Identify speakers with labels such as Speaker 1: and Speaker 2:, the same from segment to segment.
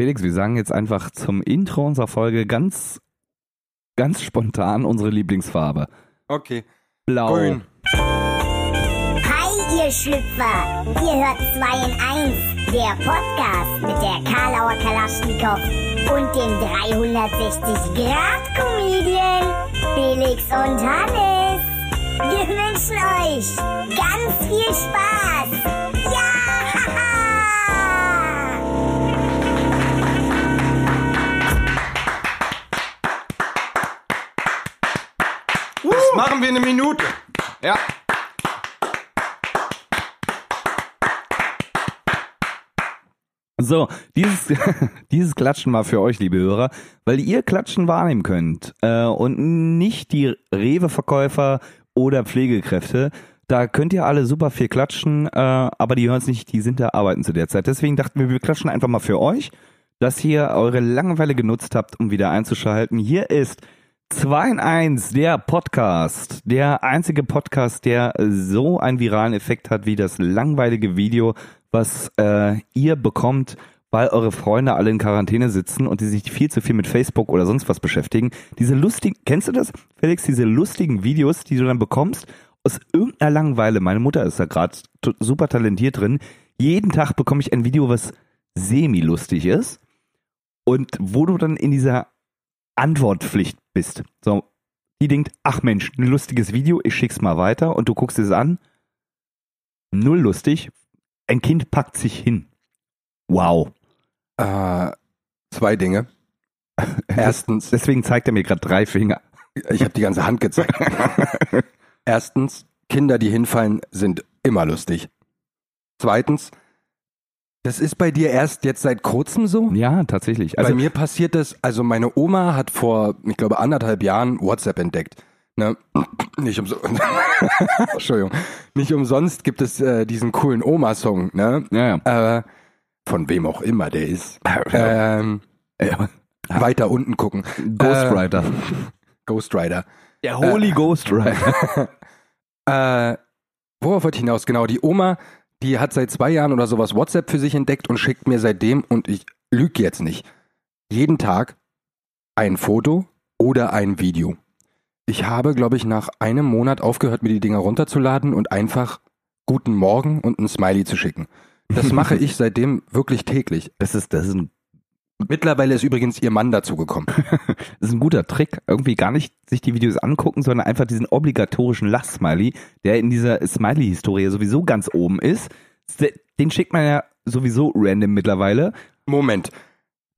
Speaker 1: Felix, wir sagen jetzt einfach zum Intro unserer Folge ganz, ganz spontan unsere Lieblingsfarbe.
Speaker 2: Okay.
Speaker 1: Blau.
Speaker 2: Grün.
Speaker 3: Hi, ihr Schlüpfer! Ihr hört 2 in 1, der Podcast mit der Karlauer Kalaschnikow und dem 360-Grad-Comedian Felix und Hannes. Wir wünschen euch ganz viel Spaß!
Speaker 2: Machen wir in eine Minute.
Speaker 1: Ja. So, dieses, dieses Klatschen war für euch, liebe Hörer, weil ihr Klatschen wahrnehmen könnt äh, und nicht die Rewe-Verkäufer oder Pflegekräfte. Da könnt ihr alle super viel klatschen, äh, aber die hören es nicht, die sind da arbeiten zu der Zeit. Deswegen dachten wir, wir klatschen einfach mal für euch, dass ihr eure Langeweile genutzt habt, um wieder einzuschalten. Hier ist 2 in 1, der Podcast. Der einzige Podcast, der so einen viralen Effekt hat wie das langweilige Video, was äh, ihr bekommt, weil eure Freunde alle in Quarantäne sitzen und die sich viel zu viel mit Facebook oder sonst was beschäftigen. Diese lustigen, kennst du das, Felix, diese lustigen Videos, die du dann bekommst, aus irgendeiner Langeweile, meine Mutter ist da gerade super talentiert drin, jeden Tag bekomme ich ein Video, was semi-lustig ist und wo du dann in dieser Antwortpflicht bist. So, die denkt, ach Mensch, ein lustiges Video, ich schick's mal weiter und du guckst es an. Null lustig. Ein Kind packt sich hin. Wow.
Speaker 2: Äh, zwei Dinge. Erstens,
Speaker 1: Deswegen zeigt er mir gerade drei Finger.
Speaker 2: ich habe die ganze Hand gezeigt. Erstens, Kinder, die hinfallen, sind immer lustig. Zweitens, das ist bei dir erst jetzt seit kurzem so?
Speaker 1: Ja, tatsächlich. Also
Speaker 2: bei mir passiert das, also meine Oma hat vor, ich glaube, anderthalb Jahren WhatsApp entdeckt. Ne? Nicht umsonst. Entschuldigung. Nicht umsonst gibt es äh, diesen coolen Oma-Song, ne?
Speaker 1: ja, ja.
Speaker 2: Äh, von wem auch immer der ist. Ähm,
Speaker 1: ja.
Speaker 2: weiter unten gucken.
Speaker 1: Ghostwriter.
Speaker 2: Äh, Ghost Rider.
Speaker 1: Der Holy Ghostwriter.
Speaker 2: Äh, worauf wollte ich hinaus? Genau, die Oma, die hat seit zwei Jahren oder sowas WhatsApp für sich entdeckt und schickt mir seitdem, und ich lüge jetzt nicht, jeden Tag ein Foto oder ein Video. Ich habe, glaube ich, nach einem Monat aufgehört, mir die Dinger runterzuladen und einfach guten Morgen und ein Smiley zu schicken. Das mache ich seitdem wirklich täglich.
Speaker 1: Das ist, das ist ein
Speaker 2: Mittlerweile ist übrigens ihr Mann dazugekommen.
Speaker 1: Das ist ein guter Trick, irgendwie gar nicht sich die Videos angucken, sondern einfach diesen obligatorischen Lachsmiley, der in dieser Smiley-Historie sowieso ganz oben ist. Den schickt man ja sowieso random mittlerweile.
Speaker 2: Moment.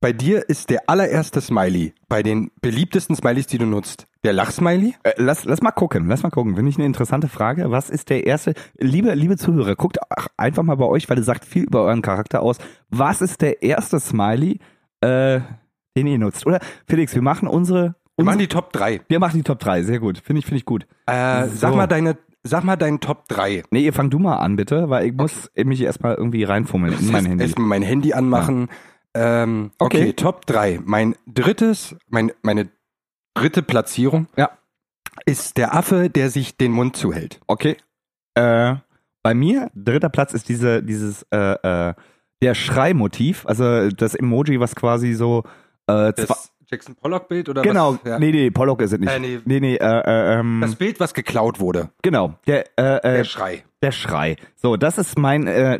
Speaker 2: Bei dir ist der allererste Smiley bei den beliebtesten Smileys, die du nutzt, der Lachsmiley?
Speaker 1: Äh, lass, lass mal gucken, lass mal gucken. Finde ich eine interessante Frage. Was ist der erste? Liebe, liebe Zuhörer, guckt ach, einfach mal bei euch, weil ihr sagt viel über euren Charakter aus. Was ist der erste Smiley, äh, den ihr nutzt? Oder Felix, wir machen unsere.
Speaker 2: Wir machen die Top 3.
Speaker 1: wir machen die Top 3, sehr gut. Finde ich, finde ich gut.
Speaker 2: Äh,
Speaker 1: So.
Speaker 2: Sag mal deine, sag mal deinen Top 3.
Speaker 1: Nee, ihr fang du mal an, bitte, weil ich muss mich erstmal irgendwie reinfummeln in mein Handy.
Speaker 2: Erstmal mein Handy anmachen. Ähm, okay.
Speaker 1: Okay.
Speaker 2: Top 3. Mein drittes, mein, meine dritte Platzierung
Speaker 1: Ja.
Speaker 2: ist der Affe, der sich den Mund zuhält.
Speaker 1: Okay. Äh, bei mir, dritter Platz ist diese, dieses, äh, äh, der Schreimotiv, also das Emoji, was quasi so, äh, zwei,
Speaker 2: Jackson Pollock-Bild oder
Speaker 1: genau,
Speaker 2: was? Ja.
Speaker 1: nee, nee, Pollock ist es nicht.
Speaker 2: Äh, nee.
Speaker 1: nee, nee, äh, äh, ähm,
Speaker 2: Das Bild, was geklaut wurde.
Speaker 1: genau, der, äh,
Speaker 2: Der
Speaker 1: äh,
Speaker 2: Schrei.
Speaker 1: der Schrei. So, das ist mein, äh,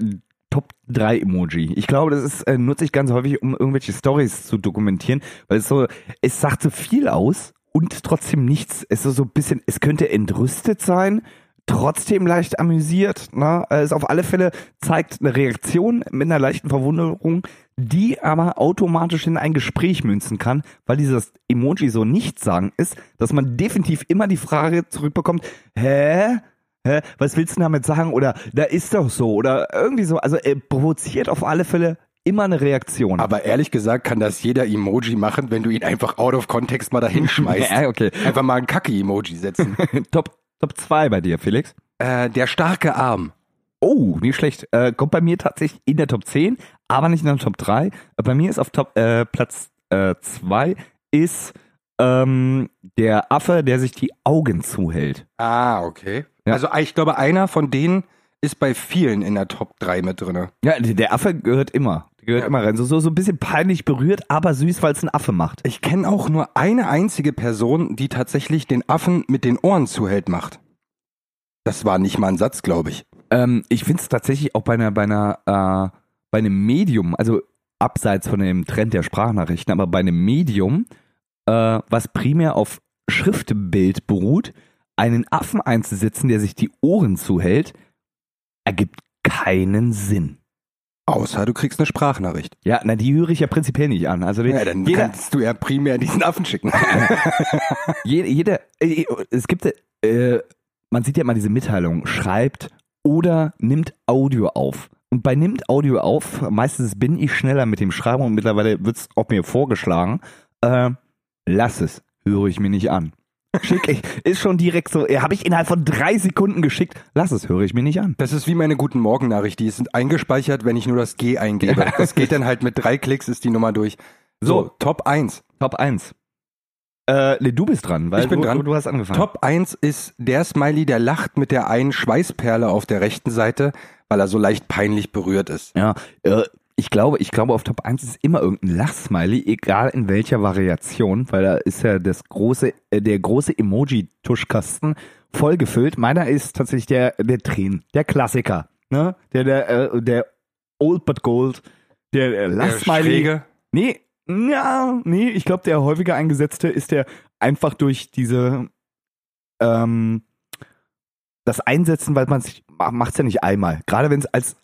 Speaker 1: Top 3 Emoji. Ich glaube, das ist, nutze ich ganz häufig, um irgendwelche Stories zu dokumentieren, weil es so, es sagt so viel aus und trotzdem nichts. Es ist so ein bisschen, es könnte entrüstet sein, trotzdem leicht amüsiert. Ne? Es auf alle Fälle zeigt eine Reaktion mit einer leichten Verwunderung, die aber automatisch in ein Gespräch münzen kann, weil dieses Emoji so nichtssagend ist, dass man definitiv immer die Frage zurückbekommt, hä? Hä, was willst du damit sagen? Oder da ist doch so. Oder irgendwie so. Also er provoziert auf alle Fälle immer eine Reaktion.
Speaker 2: Aber ehrlich gesagt kann das jeder Emoji machen, wenn du ihn einfach out of context mal dahin schmeißt.
Speaker 1: ja, okay.
Speaker 2: Einfach mal ein Kacke-Emoji setzen.
Speaker 1: Top, Top 2 bei dir, Felix.
Speaker 2: äh, der starke Arm.
Speaker 1: Oh, nicht schlecht. Äh, kommt bei mir tatsächlich in der Top 10, aber nicht in der Top 3. Äh, Bei mir ist auf Top äh, Platz 2 ist ähm, der Affe, der sich die Augen zuhält.
Speaker 2: Ah, okay.
Speaker 1: Ja.
Speaker 2: Also ich glaube, einer von denen ist bei vielen in der Top 3 mit drinne.
Speaker 1: Ja, der Affe gehört immer. Gehört immer rein. So, so, so ein bisschen peinlich berührt, aber süß, weil es ein Affe macht.
Speaker 2: Ich kenne auch nur eine einzige Person, die tatsächlich den Affen mit den Ohren zuhält macht. Das war nicht mal ein Satz, glaube ich.
Speaker 1: Ähm, ich finde es tatsächlich auch bei einer, bei einer, äh, bei einem Medium, also abseits von dem Trend der Sprachnachrichten, aber bei einem Medium, äh, was primär auf Schriftbild beruht, einen Affen einzusetzen, der sich die Ohren zuhält, ergibt keinen Sinn.
Speaker 2: Außer du kriegst eine Sprachnachricht.
Speaker 1: Ja, na, die höre ich ja prinzipiell nicht an. Also
Speaker 2: Ja, dann
Speaker 1: jeder,
Speaker 2: kannst du ja primär diesen Affen schicken.
Speaker 1: jeder, jeder äh, es gibt, äh, man sieht ja immer diese Mitteilung, schreibt oder nimmt Audio auf. Und bei nimmt Audio auf, meistens bin ich schneller mit dem Schreiben und mittlerweile wird es auch mir vorgeschlagen, äh, lass es, höre ich mir nicht an. Schick ich, ist schon direkt so, äh, habe ich innerhalb von drei Sekunden geschickt, lass es, höre ich mir nicht an.
Speaker 2: Das ist wie meine guten Morgen-Nachricht. Die ist eingespeichert, wenn ich nur das G eingebe. Das geht dann halt mit drei Klicks, ist die Nummer durch. So,
Speaker 1: So.
Speaker 2: Top 1.
Speaker 1: Top 1. Äh, nee, du bist dran, weil
Speaker 2: Ich bin
Speaker 1: du,
Speaker 2: dran.
Speaker 1: Du, du hast angefangen.
Speaker 2: Top 1 ist der Smiley, der lacht mit der einen Schweißperle auf der rechten Seite, weil er so leicht peinlich berührt ist.
Speaker 1: Ja, äh, ich glaube, ich glaube, auf Top 1 ist immer irgendein Lachsmiley, egal in welcher Variation, weil da ist ja das große, äh, der große Emoji-Tuschkasten voll gefüllt. Meiner ist tatsächlich der, der Tränen, der Klassiker, ne? Der, der, äh, der Old but Gold, der, der Lachsmiley.
Speaker 2: Schräge.
Speaker 1: Nee, ja, nee, ich glaube, der häufiger eingesetzte ist der einfach durch diese, ähm, das Einsetzen, weil man sich, macht's ja nicht einmal. Gerade wenn es als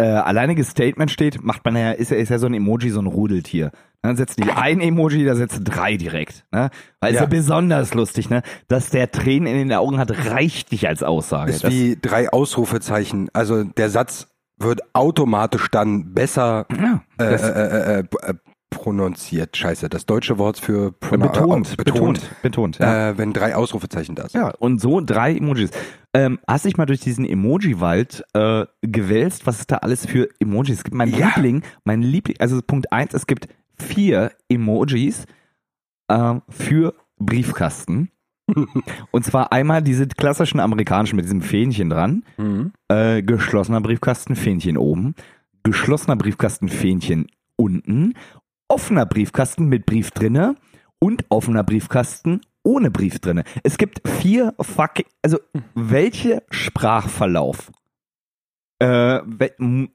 Speaker 1: äh, alleiniges Statement steht, macht man ja, ist ja, ist ja so ein Emoji, so ein Rudeltier. Dann setzt nicht ein Emoji, da setzt drei direkt. Ne? Weil es
Speaker 2: Ja.
Speaker 1: ja besonders lustig, ne? Dass der Tränen in den Augen hat, reicht nicht als Aussage.
Speaker 2: Ist
Speaker 1: Das-
Speaker 2: wie drei Ausrufezeichen. Also der Satz wird automatisch dann besser
Speaker 1: ja,
Speaker 2: äh, äh, äh, äh, äh, prononziert. Scheiße, das deutsche Wort für prono-
Speaker 1: betont,
Speaker 2: äh,
Speaker 1: betont, betont, ja.
Speaker 2: Äh, wenn drei Ausrufezeichen da sind.
Speaker 1: Ja, und so drei Emojis. Ähm, hast dich mal durch diesen Emoji-Wald äh, gewälzt? Was es da alles für Emojis Es gibt? Mein
Speaker 2: Ja.
Speaker 1: Liebling, mein Liebling, also Punkt eins, es gibt vier Emojis äh, für Briefkasten. und zwar einmal diese klassischen amerikanischen mit diesem Fähnchen dran.
Speaker 2: Mhm.
Speaker 1: Äh, geschlossener Briefkasten, Fähnchen oben. Geschlossener Briefkasten, Fähnchen unten. Offener Briefkasten mit Brief drinne. Und offener Briefkasten ohne Brief drinne. Es gibt vier fucking, also welche Sprachverlauf, äh,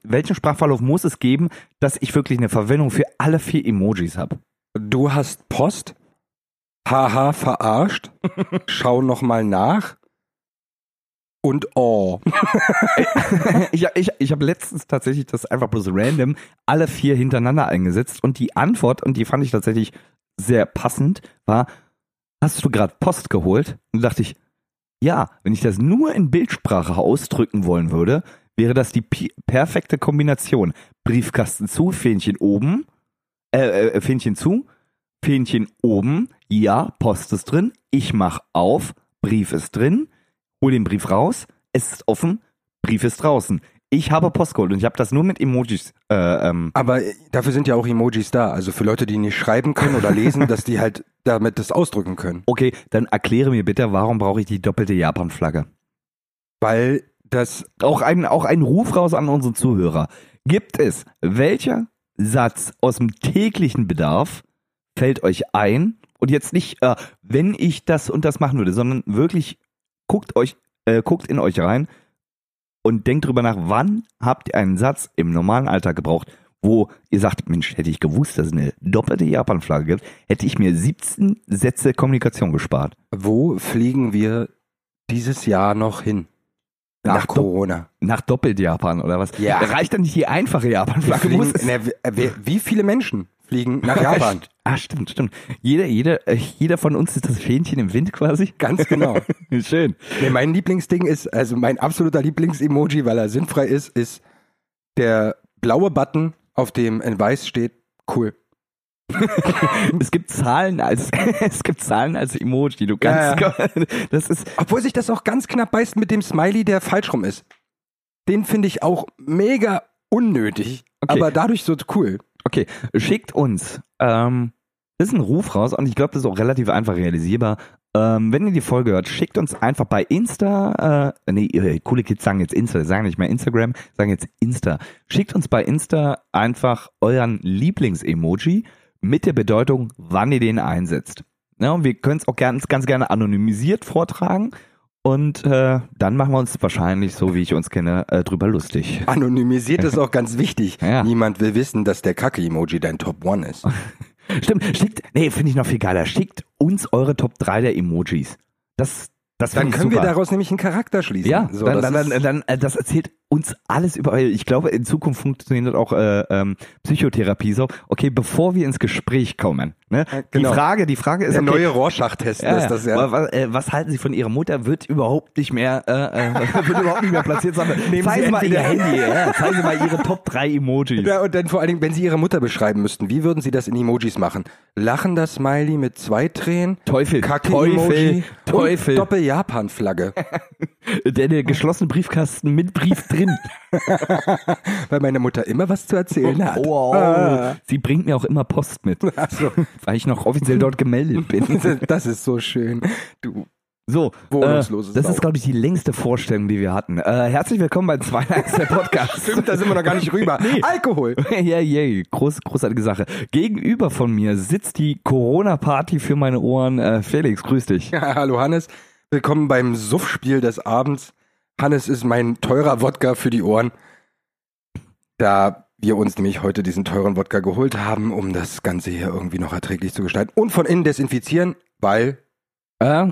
Speaker 1: welchen Sprachverlauf muss es geben, dass ich wirklich eine Verwendung für alle vier Emojis habe?
Speaker 2: Du hast Post. Haha, verarscht. Schau noch mal nach. Und oh.
Speaker 1: ich ich, ich habe letztens tatsächlich das einfach bloß random alle vier hintereinander eingesetzt und die Antwort, und die fand ich tatsächlich sehr passend, war, hast du gerade Post geholt? Und da dachte ich, ja, wenn ich das nur in Bildsprache ausdrücken wollen würde, wäre das die perfekte Kombination. Briefkasten zu, Fähnchen oben, äh, äh, Fähnchen zu, Fähnchen oben, ja, Post ist drin, ich mach auf, Brief ist drin, hol den Brief raus, es ist offen, Brief ist draußen. Ich habe Post geholt und ich habe das nur mit Emojis. Äh, ähm,
Speaker 2: Aber äh, dafür sind ja auch Emojis da. Also für Leute, die nicht schreiben können oder lesen, dass die halt damit das ausdrücken können.
Speaker 1: okay, dann erkläre mir bitte, warum brauche ich die doppelte Japan-Flagge?
Speaker 2: Weil das
Speaker 1: Auch ein, auch ein Ruf raus an unsere Zuhörer. Gibt es, welcher Satz aus dem täglichen Bedarf fällt euch ein? Und jetzt nicht, äh, wenn ich das und das machen würde, sondern wirklich guckt euch, äh, guckt in euch rein und denkt drüber nach, wann habt ihr einen Satz im normalen Alltag gebraucht, wo ihr sagt, Mensch, hätte ich gewusst, dass es eine doppelte Japan-Flagge gibt, hätte ich mir 17 Sätze Kommunikation gespart.
Speaker 2: Wo fliegen wir dieses Jahr noch hin? Nach,
Speaker 1: Nach Do-
Speaker 2: Corona.
Speaker 1: Nach Doppelt-Japan oder was?
Speaker 2: Ja.
Speaker 1: Reicht dann nicht die einfache Japan-Flagge?
Speaker 2: wie, wie viele Menschen fliegen nach Japan?
Speaker 1: Ah, stimmt, stimmt. Jeder, jeder, äh, jeder von uns ist das Fähnchen im Wind quasi.
Speaker 2: Ganz genau.
Speaker 1: Schön.
Speaker 2: Nee, mein Lieblingsding ist, also mein absoluter Lieblings-Emoji, weil er sinnfrei ist, ist der blaue Button, auf dem in weiß steht, cool.
Speaker 1: Es gibt Zahlen als, es gibt Zahlen als Emoji. Du kannst, das ist,
Speaker 2: Obwohl sich das auch ganz knapp beißt mit dem Smiley, der falsch rum ist. Den finde ich auch mega unnötig,
Speaker 1: Okay.
Speaker 2: aber dadurch so cool.
Speaker 1: Okay, schickt uns, ähm, das ist ein Ruf raus und ich glaube, das ist auch relativ einfach realisierbar. Ähm, wenn ihr die Folge hört, schickt uns einfach bei Insta, äh, nee, äh, coole Kids sagen jetzt Insta, sagen nicht mehr Instagram, sagen jetzt Insta. Schickt uns bei Insta einfach euren Lieblings-Emoji mit der Bedeutung, wann ihr den einsetzt. Ja, und wir können es auch ganz, ganz gerne anonymisiert vortragen. Und äh, dann machen wir uns wahrscheinlich, so wie ich uns kenne, äh, drüber lustig.
Speaker 2: Anonymisiert ist auch ganz wichtig.
Speaker 1: Ja.
Speaker 2: Niemand will wissen, dass der Kacke-Emoji dein Top One ist.
Speaker 1: Stimmt, schickt, nee, finde ich noch viel geiler. Schickt uns eure Top 3 der Emojis. Das, das
Speaker 2: Dann können wir
Speaker 1: super.
Speaker 2: daraus nämlich einen Charakter schließen.
Speaker 1: Ja,
Speaker 2: so,
Speaker 1: dann, dann, dann, dann, äh, das erzählt uns alles über. Ich glaube, in Zukunft funktioniert auch äh, ähm, Psychotherapie so. Okay, bevor wir ins Gespräch kommen, ne?
Speaker 2: Genau.
Speaker 1: Die Frage, die Frage ist
Speaker 2: der
Speaker 1: okay,
Speaker 2: neue Rorschach-Test
Speaker 1: ja,
Speaker 2: ist das ja.
Speaker 1: Was, äh, was halten Sie von Ihrer Mutter? Wird überhaupt nicht mehr, äh, äh, wird überhaupt nicht mehr platziert, sondern
Speaker 2: Nehmen
Speaker 1: zeigen
Speaker 2: Sie
Speaker 1: mal Ihr Handy, ja, zeigen Sie mal Ihre Top 3 Emojis.
Speaker 2: Ja, und dann vor allen Dingen, wenn Sie Ihre Mutter beschreiben müssten, wie würden Sie das in Emojis machen? Lachender Smiley mit zwei Tränen,
Speaker 1: Teufel,
Speaker 2: Kacke-Emoji
Speaker 1: Teufel, Teufel.
Speaker 2: Doppel-Japan-Flagge.
Speaker 1: Der, der geschlossene Briefkasten mit Brief drin.
Speaker 2: Weil meine Mutter immer was zu erzählen hat.
Speaker 1: Wow.
Speaker 2: Ah.
Speaker 1: Sie bringt mir auch immer Post mit,
Speaker 2: so.
Speaker 1: weil ich noch offiziell dort gemeldet bin.
Speaker 2: Das ist so schön. Du.
Speaker 1: So, äh, das
Speaker 2: Sau.
Speaker 1: ist, glaube ich, die längste Vorstellung, die wir hatten. Äh, herzlich willkommen bei 2 der Podcast.
Speaker 2: Stimmt, da sind wir noch gar nicht rüber. Alkohol.
Speaker 1: Ja, yeah, Groß, großartige Sache. Gegenüber von mir sitzt die Corona-Party für meine Ohren. Äh, Felix, grüß dich.
Speaker 2: Ja, hallo Hannes. Willkommen beim Suffspiel des Abends. Hannes ist mein teurer Wodka für die Ohren. Da wir uns nämlich heute diesen teuren Wodka geholt haben, um das Ganze hier irgendwie noch erträglich zu gestalten und von innen desinfizieren, weil,
Speaker 1: Äh,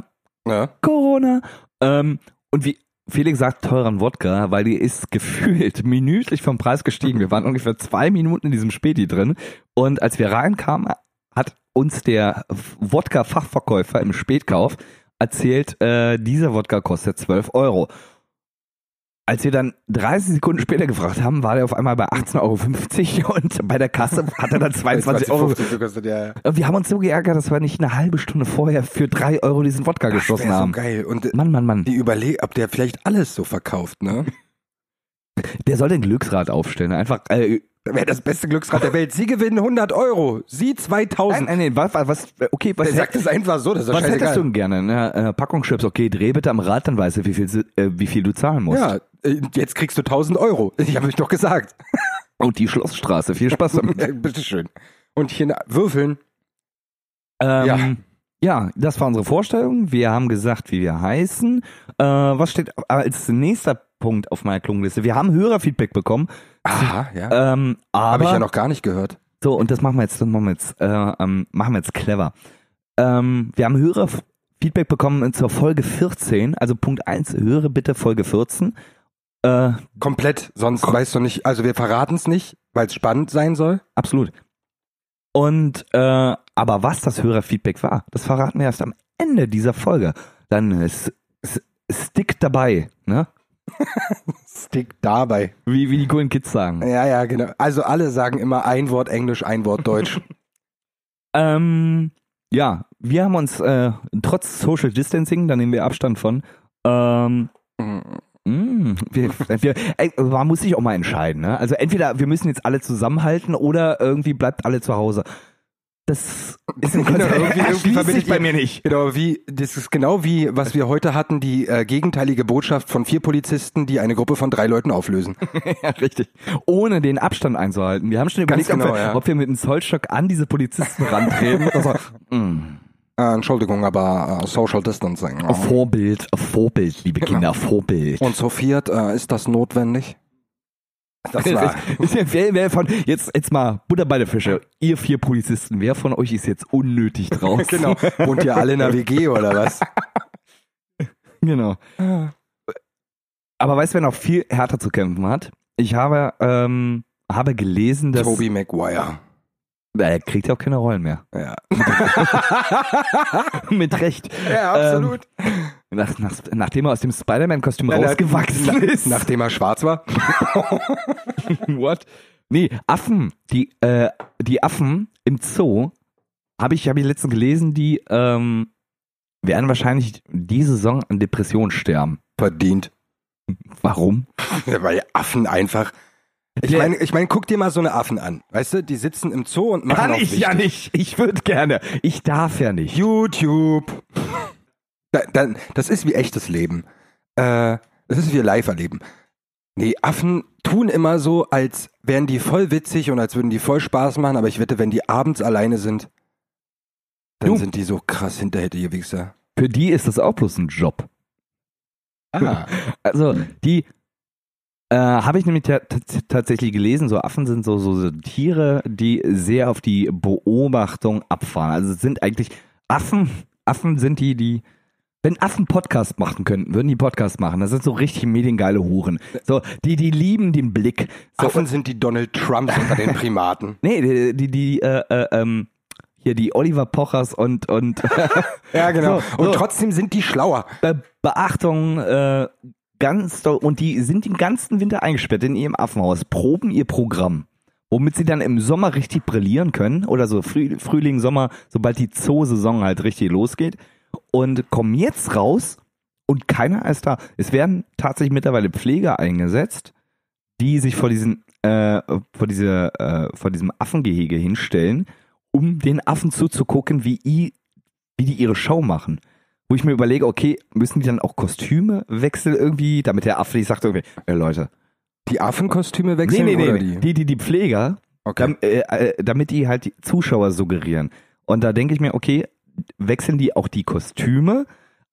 Speaker 2: ne,
Speaker 1: Corona. Ähm, und wie Felix sagt, teuren Wodka, weil die ist gefühlt minütlich vom Preis gestiegen. Wir waren ungefähr zwei Minuten in diesem Späti drin. Und als wir reinkamen, hat uns der Wodka-Fachverkäufer im Spätkauf erzählt, äh, dieser Wodka kostet 12 Euro. Als wir dann 30 Sekunden später gefragt haben, war der auf einmal bei 18,50 Euro und bei der Kasse hat er dann 22 Euro.
Speaker 2: 50 gekostet, ja.
Speaker 1: Wir haben uns so geärgert, dass wir nicht eine halbe Stunde vorher für 3 Euro diesen Wodka
Speaker 2: Das
Speaker 1: geschlossen
Speaker 2: wär so
Speaker 1: haben.
Speaker 2: geil. Und äh,
Speaker 1: Mann, Mann, Mann.
Speaker 2: die überlegen, ob der vielleicht alles so verkauft, ne?
Speaker 1: Der soll den Glücksrad aufstellen. Einfach, äh,
Speaker 2: Wäre das beste Glücksrad der Welt. Sie gewinnen 100 Euro. Sie
Speaker 1: nein,
Speaker 2: 2000.
Speaker 1: nein, nein, was, was, okay, was,
Speaker 2: Der sagt es einfach so, das ist
Speaker 1: was hättest
Speaker 2: scheißegal.
Speaker 1: du denn gerne? Ne? Äh, Packung Chips, okay, dreh bitte am Rad, dann weißt du, wie viel, äh, wie viel du zahlen musst.
Speaker 2: Ja, äh, jetzt kriegst du 1000 Euro. Ich habe euch doch gesagt.
Speaker 1: Und die Schlossstraße, viel Spaß damit.
Speaker 2: Bitteschön. Und hier würfeln.
Speaker 1: ähm,
Speaker 2: Ja.
Speaker 1: ja. das war unsere Vorstellung. Wir haben gesagt, wie wir heißen. Äh, was steht als nächster Punkt auf meiner Klungenliste? Wir haben Hörerfeedback bekommen,
Speaker 2: Aha, ja.
Speaker 1: ähm,
Speaker 2: Habe ich ja noch gar nicht gehört.
Speaker 1: So, und das machen wir jetzt, das machen wir jetzt, äh, ähm, machen wir jetzt clever. Ähm, wir haben höhere Feedback bekommen zur Folge 14, also Punkt 1, höre bitte Folge 14. Äh,
Speaker 2: Komplett, sonst weißt du nicht, also wir verraten es nicht, weil es spannend sein soll.
Speaker 1: absolut. Und, äh, aber was das Hörerfeedback war, das verraten wir erst am Ende dieser Folge. Dann ist, ist, stick dabei, ne?
Speaker 2: Stick dabei.
Speaker 1: Wie, wie die coolen Kids sagen.
Speaker 2: Ja, ja, genau. Also alle sagen immer ein Wort Englisch, ein Wort Deutsch.
Speaker 1: Ähm, ja, wir haben uns äh, trotz Social Distancing, da nehmen wir Abstand von, ähm, Mm, wir, wir, ey, man muss sich auch mal entscheiden. Ne? Also entweder wir müssen jetzt alle zusammenhalten oder irgendwie bleibt alle zu Hause. Das ist ein
Speaker 2: Genau, irgendwie- irgendwie
Speaker 1: erschließt
Speaker 2: verbinde
Speaker 1: sich
Speaker 2: ich-
Speaker 1: bei mir nicht.
Speaker 2: Genau, wie, das ist genau wie, was wir heute hatten, die äh, gegenteilige Botschaft von vier Polizisten, die eine Gruppe von drei Leuten auflösen.
Speaker 1: ja, richtig. Ohne den Abstand einzuhalten. Wir haben schon überlegt,
Speaker 2: genau,
Speaker 1: ob, wir,
Speaker 2: ja.
Speaker 1: ob wir mit einem Zollstock an diese Polizisten rantreten. Also, mm,
Speaker 2: Äh, Entschuldigung, aber äh, Social Distancing.
Speaker 1: Vorbild, Vorbild, liebe Kinder, Vorbild.
Speaker 2: Und so viert, äh, ist das notwendig? Das war,
Speaker 1: wer, wer von, jetzt, jetzt mal Butter bei der Fische. Ihr vier Polizisten, wer von euch ist jetzt unnötig draußen?
Speaker 2: genau. Wohnt ihr alle in der WG oder was?
Speaker 1: Genau. Aber weißt du, wer noch viel härter zu kämpfen hat? Ich habe, ähm, habe gelesen, dass
Speaker 2: Toby Maguire.
Speaker 1: er kriegt ja auch keine Rollen mehr.
Speaker 2: Ja,
Speaker 1: Mit Recht.
Speaker 2: ja absolut.
Speaker 1: Nach, nach, nachdem er aus dem Spider-Man-Kostüm rausgewachsen
Speaker 2: na-
Speaker 1: ist.
Speaker 2: Nachdem er schwarz war.
Speaker 1: What? Nee, Affen, die, äh, die Affen im Zoo, habe ich, habe ich letztens gelesen, die ähm, werden wahrscheinlich diese Saison an Depressionen sterben.
Speaker 2: Verdient.
Speaker 1: Warum?
Speaker 2: Ja, Weil Affen einfach. Ich
Speaker 1: Ja.
Speaker 2: meine, ich mein, guck dir mal so eine Affen an. Weißt du, die sitzen im Zoo und machen
Speaker 1: Kann ich ja
Speaker 2: wichtig.
Speaker 1: nicht. Ich würde gerne. Ich darf ja nicht.
Speaker 2: YouTube. Da, dann, das ist wie echtes Leben. Äh, das ist wie live erleben. Nee, Affen tun immer so, als wären die voll witzig und als würden die voll Spaß machen, aber ich wette, wenn die abends alleine sind, dann
Speaker 1: Du.
Speaker 2: sind die so krass hinterhältige Wichser.
Speaker 1: Für die ist das auch bloß ein Job.
Speaker 2: Ah.
Speaker 1: Also die äh, habe ich nämlich ta- tats- tatsächlich gelesen, so Affen sind so, so, so Tiere, die sehr auf die Beobachtung abfahren. Also es sind eigentlich Affen, Affen sind die, die wenn Affen Podcast machen könnten, würden die Podcast machen. Das sind so richtig mediengeile Huren. So, die, die lieben den Blick. So,
Speaker 2: Affen sind die Donald Trumps unter den Primaten.
Speaker 1: nee, die, die, die äh, äh, ähm, hier die Oliver Pochers und, und
Speaker 2: Ja, genau.
Speaker 1: So,
Speaker 2: und
Speaker 1: so.
Speaker 2: trotzdem sind die schlauer.
Speaker 1: Be Beachtung äh, ganz doll. Und die sind den ganzen Winter eingesperrt in ihrem Affenhaus, proben ihr Programm, womit sie dann im Sommer richtig brillieren können oder so Früh Frühling, Sommer, sobald die Zoo-Saison halt richtig losgeht und kommen jetzt raus und keiner ist da. Es werden tatsächlich mittlerweile Pfleger eingesetzt, die sich vor diesen äh, vor diese äh, vor diesem Affengehege hinstellen, um den Affen zuzugucken, wie i wie die ihre Show machen wo ich mir überlege, okay, müssen die dann auch Kostüme wechseln irgendwie, damit der Affe nicht sagt irgendwie, ey Leute.
Speaker 2: Die Affenkostüme wechseln
Speaker 1: nee, nee,
Speaker 2: oder
Speaker 1: nee.
Speaker 2: die?
Speaker 1: Die, die, die Pfleger,
Speaker 2: Okay.
Speaker 1: dam, äh, äh, damit die halt die Zuschauer suggerieren. Und da denke ich mir, okay, wechseln die auch die Kostüme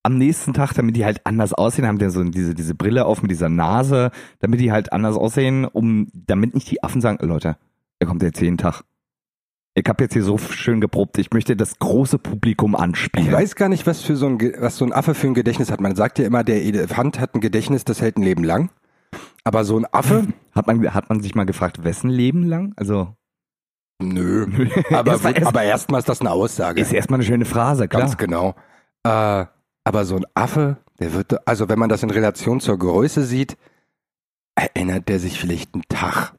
Speaker 1: am nächsten Tag, damit die halt anders aussehen, haben die so diese, diese Brille auf mit dieser Nase, damit die halt anders aussehen, um, damit nicht die Affen sagen, Leute, er kommt jetzt jeden Tag. Ich habe jetzt hier so schön geprobt, ich möchte das große Publikum anspielen.
Speaker 2: Ich weiß gar nicht, was für so ein, was so ein Affe für ein Gedächtnis hat. Man sagt ja immer, der Elefant hat ein Gedächtnis, das hält ein Leben lang. Aber so ein Affe,
Speaker 1: Hat man, hat man sich mal gefragt, wessen Leben lang? Also,
Speaker 2: nö. Aber,
Speaker 1: Erstmal- erst-
Speaker 2: aber erstmal ist das eine Aussage.
Speaker 1: ist erstmal eine schöne Phrase, klar.
Speaker 2: Ganz genau. Äh, aber so ein Affe, der wird, also wenn man das in Relation zur Größe sieht, erinnert der sich vielleicht einen Tag.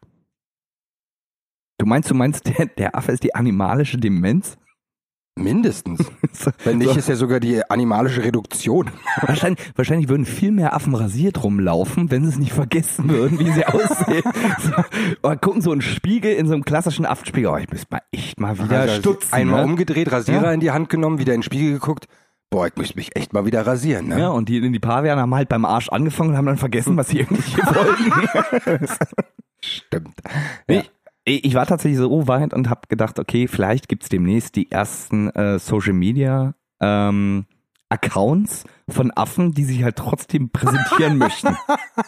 Speaker 1: Du meinst, du meinst, der, der Affe ist die animalische Demenz?
Speaker 2: Mindestens. Wenn nicht, ist ja sogar die animalische Reduktion.
Speaker 1: Wahrscheinlich, wahrscheinlich würden viel mehr Affen rasiert rumlaufen, wenn sie es nicht vergessen würden, wie sie aussehen. So, oder gucken so einen Spiegel in so einem klassischen Affenspiegel. Oh, ich müsste mal echt mal wieder
Speaker 2: Also
Speaker 1: stutzen.
Speaker 2: Einmal
Speaker 1: ne?
Speaker 2: umgedreht, Rasierer
Speaker 1: Ja.
Speaker 2: in die Hand genommen, wieder in den Spiegel geguckt. Boah, ich müsste mich echt mal wieder rasieren, ne?
Speaker 1: Ja, und die, die Paviane haben halt beim Arsch angefangen und haben dann vergessen, was sie hier wollten.
Speaker 2: Stimmt.
Speaker 1: Nee, ich ich war tatsächlich so weit und habe gedacht, okay, vielleicht gibt's demnächst die ersten äh, Social Media ähm, Accounts von Affen, die sich halt trotzdem präsentieren möchten.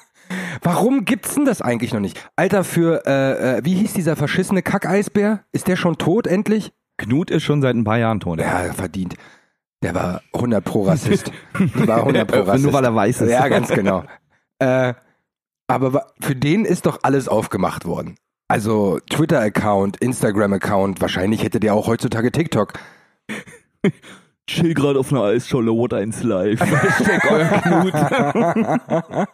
Speaker 2: Warum gibt's denn das eigentlich noch nicht? Alter, für, äh, äh, wie hieß dieser verschissene Kackeisbär? Ist der schon tot endlich?
Speaker 1: Knut ist schon seit ein paar Jahren tot.
Speaker 2: Ja, verdient. Der war 100 pro Rassist. Der war 100 pro Rassist.
Speaker 1: Nur weil er weiß ist.
Speaker 2: Ja, ganz genau. äh, aber für den ist doch alles aufgemacht worden. Also Twitter-Account, Instagram-Account, wahrscheinlich hätte der auch heutzutage TikTok.
Speaker 1: Chill gerade auf einer Eisscholle, what eins live. Hashtag euer Knut.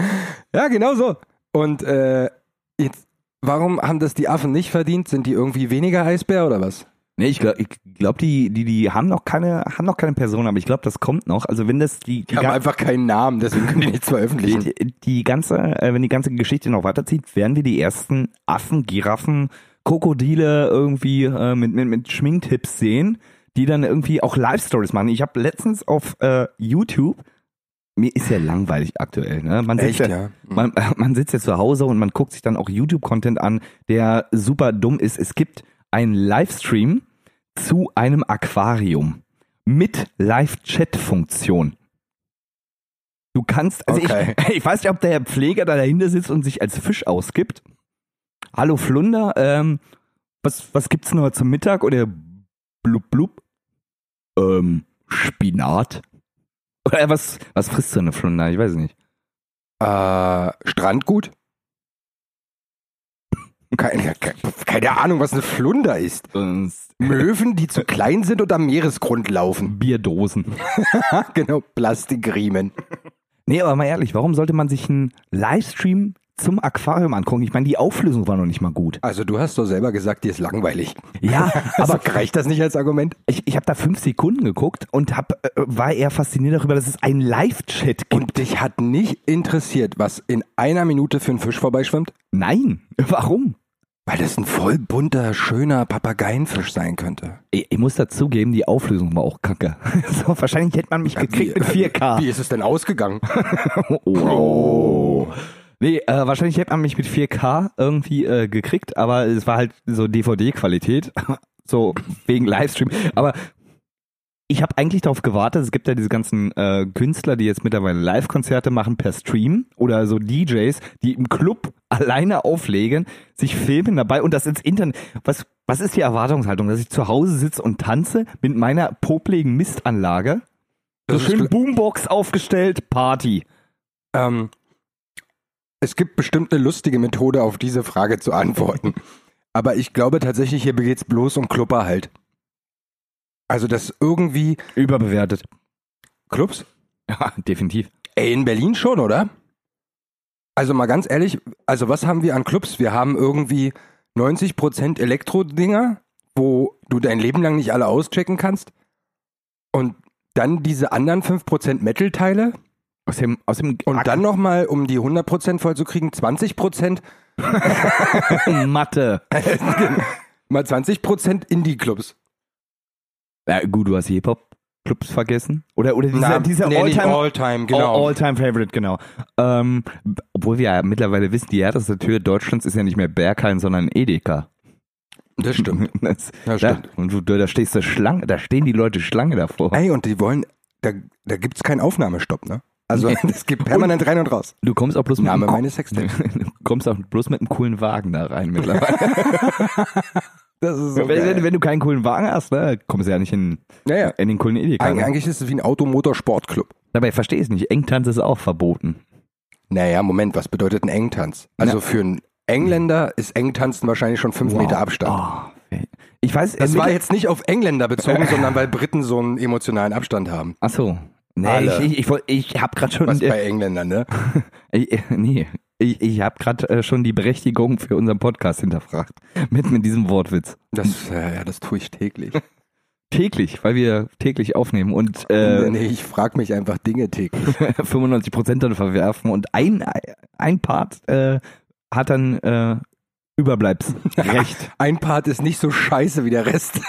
Speaker 2: Ja, genau so. Und äh, jetzt, warum haben das die Affen nicht verdient? Sind die irgendwie weniger Eisbär oder was?
Speaker 1: Nee, ich glaube, glaub, die, die, die haben noch keine, haben noch keine Person, aber ich glaube, das kommt noch. Also wenn das die, die,
Speaker 2: Die haben einfach keinen Namen, deswegen können die nichts veröffentlichen.
Speaker 1: die, die ganze, äh, wenn die ganze Geschichte noch weiterzieht, werden wir die ersten Affen, Giraffen, Krokodile irgendwie äh, mit, mit, mit Schminktipps sehen, die dann irgendwie auch Live-Stories machen. Ich habe letztens auf äh, YouTube, mir ist ja langweilig aktuell, ne? Man sitzt
Speaker 2: Echt,
Speaker 1: ja,
Speaker 2: ja?
Speaker 1: man, man sitzt ja zu Hause und man guckt sich dann auch YouTube-Content an, der super dumm ist. Es gibt einen Livestream zu einem Aquarium mit Live-Chat-Funktion. Du kannst, also
Speaker 2: Okay.
Speaker 1: ich, ich weiß nicht, ob der Pfleger da dahinter sitzt und sich als Fisch ausgibt. Hallo Flunder, ähm, was, was gibt's noch zum Mittag? Oder blub blub? Ähm, Spinat? Oder was, was frisst so eine Flunder? Ich weiß es nicht.
Speaker 2: Äh, Strandgut? Keine, keine, Ahnung, was eine Flunder ist. Möwen, die zu klein sind und am Meeresgrund laufen.
Speaker 1: Bierdosen.
Speaker 2: genau, Plastikriemen.
Speaker 1: Nee, aber mal ehrlich, warum sollte man sich einen Livestream zum Aquarium angucken? Ich meine, die Auflösung war noch nicht mal gut.
Speaker 2: Also du hast doch selber gesagt, dir ist langweilig.
Speaker 1: Ja,
Speaker 2: Aber
Speaker 1: aber
Speaker 2: reicht das nicht als Argument?
Speaker 1: ich, ich habe da fünf Sekunden geguckt und hab, äh, war eher fasziniert darüber, dass es einen Live-Chat gibt.
Speaker 2: Und dich hat nicht interessiert, was in einer Minute für ein Fisch vorbeischwimmt?
Speaker 1: Nein, warum?
Speaker 2: Weil das ein voll bunter, schöner Papageienfisch sein könnte.
Speaker 1: Ich, ich muss dazugeben, die Auflösung war auch kacke. so, wahrscheinlich hätte man mich gekriegt mit 4K.
Speaker 2: Wie ist es denn ausgegangen?
Speaker 1: Oh. Nee, äh, wahrscheinlich hätte man mich mit 4K irgendwie äh, gekriegt, aber es war halt so DVD-Qualität. so wegen Livestream. Aber ich habe eigentlich darauf gewartet, es gibt ja diese ganzen äh, Künstler, die jetzt mittlerweile Live-Konzerte machen per Stream oder so DJs, die im Club alleine auflegen, sich filmen dabei und das ins Internet. Was, was ist die Erwartungshaltung? Dass ich zu Hause sitze und tanze mit meiner popligen Mistanlage? So schön Boombox aufgestellt, Party.
Speaker 2: Ähm, es gibt bestimmt eine lustige Methode, auf diese Frage zu antworten. Aber ich glaube tatsächlich, hier geht's bloß um Klupper halt. Also, dass irgendwie
Speaker 1: Überbewertet.
Speaker 2: Clubs?
Speaker 1: Ja, definitiv.
Speaker 2: Ey, in Berlin schon, oder? Also mal ganz ehrlich, also was haben wir an Clubs? Wir haben irgendwie 90% Elektro-Dinger, wo du dein Leben lang nicht alle auschecken kannst. Und dann diese anderen 5% Metal-Teile.
Speaker 1: Aus dem, aus dem
Speaker 2: Und dann nochmal, um die 100% voll zu kriegen, 20%,
Speaker 1: Mathe.
Speaker 2: mal 20% Indie-Clubs.
Speaker 1: Ja, gut, du hast die Hip-Hop-Clubs vergessen. Oder, oder dieser,
Speaker 2: Na,
Speaker 1: dieser
Speaker 2: nee,
Speaker 1: All-Time
Speaker 2: All-Time, genau.
Speaker 1: All-Time Favorite, genau. Ähm, obwohl wir ja mittlerweile wissen, die härteste Tür Deutschlands ist ja nicht mehr Berghain, sondern Edeka.
Speaker 2: das stimmt.
Speaker 1: Das,
Speaker 2: Ja, stimmt.
Speaker 1: Da, und du, da stehst du Schlange, da stehen die Leute Schlange davor.
Speaker 2: Ey, und die wollen, da, da gibt's keinen Aufnahmestopp, ne? Also, es gibt permanent rein und raus.
Speaker 1: Du kommst auch bloß mit
Speaker 2: Name
Speaker 1: einem,
Speaker 2: meines Sextapes.
Speaker 1: du kommst auch bloß mit einem coolen Wagen da rein mittlerweile.
Speaker 2: Das ist
Speaker 1: wenn, wenn, wenn du keinen coolen Wagen hast, ne, kommst du ja nicht in,
Speaker 2: Naja,
Speaker 1: in den coolen Edeka.
Speaker 2: Eig
Speaker 1: Ne?
Speaker 2: eigentlich ist es wie ein Automotorsportclub.
Speaker 1: Dabei verstehe ich es nicht. Engtanz ist auch verboten.
Speaker 2: Naja, Moment, was bedeutet ein Engtanz? Also
Speaker 1: Ja.
Speaker 2: für einen Engländer ist Engtanzen wahrscheinlich schon fünf Meter Abstand.
Speaker 1: Oh, ich weiß,
Speaker 2: Das
Speaker 1: äh,
Speaker 2: war jetzt nicht auf Engländer bezogen, sondern weil Briten so einen emotionalen Abstand haben.
Speaker 1: Ach so. Nee,
Speaker 2: Alle.
Speaker 1: ich, ich, ich, ich habe gerade schon
Speaker 2: Was bei Engländern, ne?
Speaker 1: ich, nee, ich, ich habe gerade äh, schon die Berechtigung für unseren Podcast hinterfragt mit mit diesem Wortwitz.
Speaker 2: Das, äh, ja, das tue ich täglich.
Speaker 1: Täglich, weil wir täglich aufnehmen und äh,
Speaker 2: nee, ich frage mich einfach Dinge täglich.
Speaker 1: 95 Prozent dann verwerfen und ein ein Part äh, hat dann äh, Überbleibsrecht.
Speaker 2: Ein Part ist nicht so scheiße wie der Rest.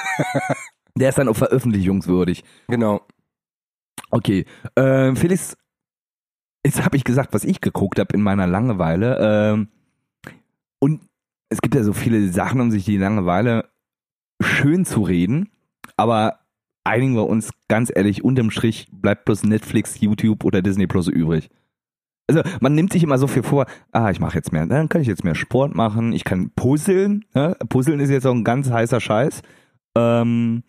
Speaker 1: Der ist dann auch veröffentlichungswürdig.
Speaker 2: genau.
Speaker 1: Okay, äh, Felix, jetzt habe ich gesagt, was ich geguckt habe in meiner Langeweile. ähm, und es gibt ja so viele Sachen, um sich die Langeweile schön zu reden. Aber einigen wir uns ganz ehrlich, unterm Strich bleibt bloß Netflix, YouTube oder Disney Plus übrig. Also man nimmt sich immer so viel vor, ah, ich mache jetzt mehr, dann kann ich jetzt mehr Sport machen, ich kann puzzeln. Ne? Puzzeln ist jetzt auch ein ganz heißer Scheiß. Ähm,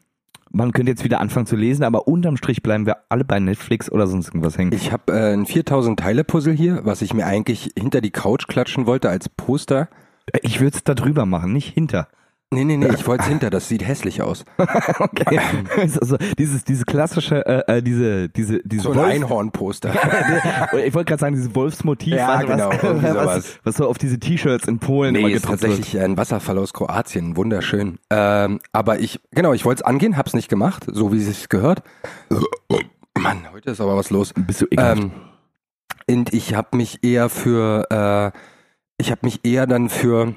Speaker 1: man könnte jetzt wieder anfangen zu lesen, aber unterm Strich bleiben wir alle bei Netflix oder sonst irgendwas hängen.
Speaker 2: Ich habe äh, ein 4000 Teile Puzzle hier, was ich mir eigentlich hinter die Couch klatschen wollte als Poster.
Speaker 1: Ich würde es da drüber machen, nicht hinter.
Speaker 2: Nee, nee, nee, ich wollte es hinter, das sieht hässlich aus.
Speaker 1: Okay. also, dieses, dieses klassische, äh, äh, diese, diese, diese
Speaker 2: So ein Einhornposter.
Speaker 1: ich wollte gerade sagen, dieses Wolfsmotiv,
Speaker 2: Ja,
Speaker 1: was,
Speaker 2: genau,
Speaker 1: was, was so auf diese T-Shirts in Polen immer
Speaker 2: Nee, ist
Speaker 1: gedruckt wird.
Speaker 2: tatsächlich ein Wasserfall aus Kroatien, wunderschön. Ähm, aber ich, genau, ich wollte es angehen, hab's nicht gemacht, so wie es sich gehört. Mann, heute ist aber was los.
Speaker 1: Bist du ekelhaft.
Speaker 2: Ähm, und ich habe mich eher für, äh, ich habe mich eher dann für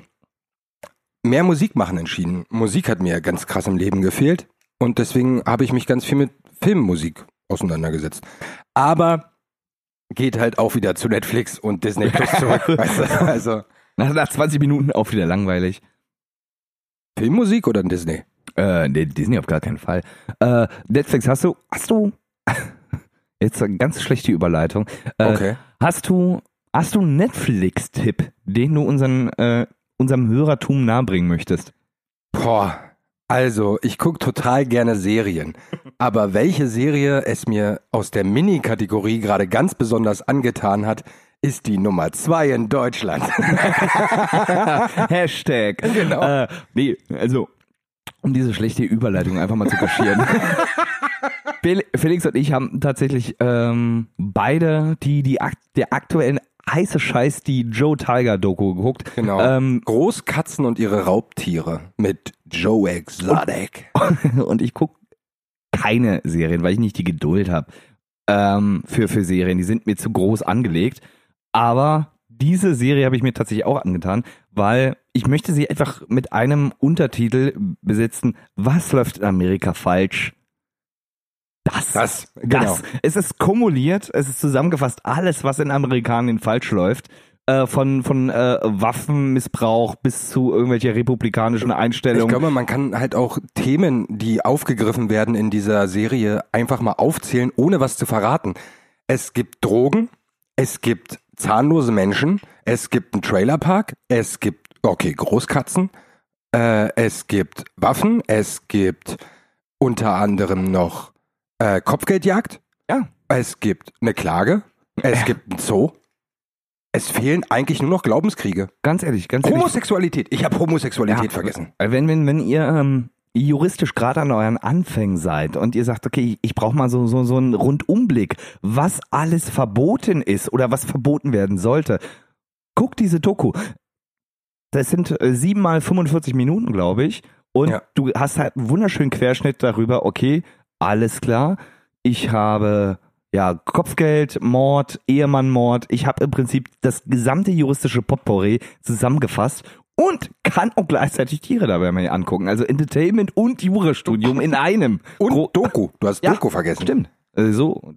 Speaker 2: mehr Musik machen entschieden. Musik hat mir ganz krass im Leben gefehlt und deswegen habe ich mich ganz viel mit Filmmusik auseinandergesetzt. Aber geht halt auch wieder zu Netflix und Disney Plus zurück. weißt du? Also
Speaker 1: nach, nach 20 Minuten auch wieder langweilig.
Speaker 2: Filmmusik oder Disney?
Speaker 1: Äh, nee, Disney auf gar keinen Fall. Äh, Netflix, hast du, hast du, jetzt eine ganz schlechte Überleitung. Äh,
Speaker 2: Okay.
Speaker 1: Hast du, hast du einen Netflix-Tipp, den du unseren, äh, unserem Hörertum nahebringen möchtest?
Speaker 2: Boah. Also, ich gucke total gerne Serien. Aber welche Serie es mir aus der Mini-Kategorie gerade ganz besonders angetan hat, ist die Nummer zwei in Deutschland.
Speaker 1: Hashtag.
Speaker 2: Genau.
Speaker 1: Äh, nee, also, um diese schlechte Überleitung einfach mal zu kaschieren. Fel- Felix und ich haben tatsächlich ähm, beide die, die der aktuellen heiße Scheiß, die Joe Tiger Doku geguckt.
Speaker 2: Genau.
Speaker 1: Ähm,
Speaker 2: Großkatzen und ihre Raubtiere mit Joe Exotic.
Speaker 1: und ich gucke keine Serien, weil ich nicht die Geduld habe ähm, für, für Serien. Die sind mir zu groß angelegt. Aber diese Serie habe ich mir tatsächlich auch angetan, weil ich möchte sie einfach mit einem Untertitel besetzen. Was läuft in Amerika falsch? Das.
Speaker 2: Das,
Speaker 1: Das.
Speaker 2: genau.
Speaker 1: Es ist kumuliert, es ist zusammengefasst alles, was in Amerikanien falsch läuft. Äh, von von äh, Waffenmissbrauch bis zu irgendwelche republikanischen
Speaker 2: Ich
Speaker 1: Einstellungen.
Speaker 2: glaube, man kann halt auch Themen, die aufgegriffen werden in dieser Serie, einfach mal aufzählen, ohne was zu verraten. Es gibt Drogen, es gibt zahnlose Menschen, es gibt einen Trailerpark, es gibt, okay, Großkatzen, äh, es gibt Waffen, es gibt unter anderem noch äh, Kopfgeldjagd,
Speaker 1: Ja.
Speaker 2: es gibt eine Klage, es gibt einen Zoo. Es fehlen eigentlich nur noch Glaubenskriege.
Speaker 1: ganz ehrlich, ganz ehrlich.
Speaker 2: Homosexualität. Ich habe Homosexualität
Speaker 1: Ja,
Speaker 2: vergessen.
Speaker 1: Äh, Wenn, wenn, wenn ihr ähm, juristisch gerade an euren Anfängen seid und ihr sagt, okay, ich, ich brauche mal so, so, so einen Rundumblick, was alles verboten ist oder was verboten werden sollte, guckt diese Doku. Das sind äh, sieben mal 45 Minuten, glaube ich. Und
Speaker 2: Ja.
Speaker 1: du hast halt einen wunderschönen Querschnitt darüber, okay, alles klar, ich habe ja Kopfgeld, Mord, Ehemannmord, ich habe im Prinzip das gesamte juristische Potpourri zusammengefasst und kann auch gleichzeitig Tiere dabei mal angucken. Also Entertainment und Jurastudium in einem.
Speaker 2: Und
Speaker 1: Gro-
Speaker 2: Doku. Du hast
Speaker 1: Ja,
Speaker 2: Doku vergessen.
Speaker 1: Stimmt. Äh, So,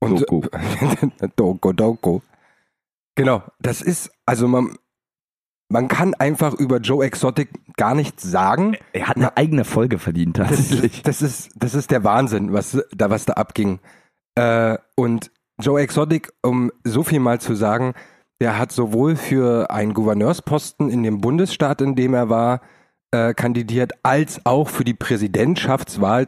Speaker 2: Und
Speaker 1: Doku.
Speaker 2: Doku, Doku. Genau. Das ist, also man, man kann einfach über Joe Exotic gar nichts sagen.
Speaker 1: er hat eine eigene Folge verdient
Speaker 2: Das
Speaker 1: tatsächlich.
Speaker 2: ist, das ist, das ist der Wahnsinn, was da, was da abging. Äh, und Joe Exotic, um so viel mal zu sagen, der hat sowohl für einen Gouverneursposten in dem Bundesstaat, in dem er war, äh, kandidiert, als auch für die Präsidentschaftswahl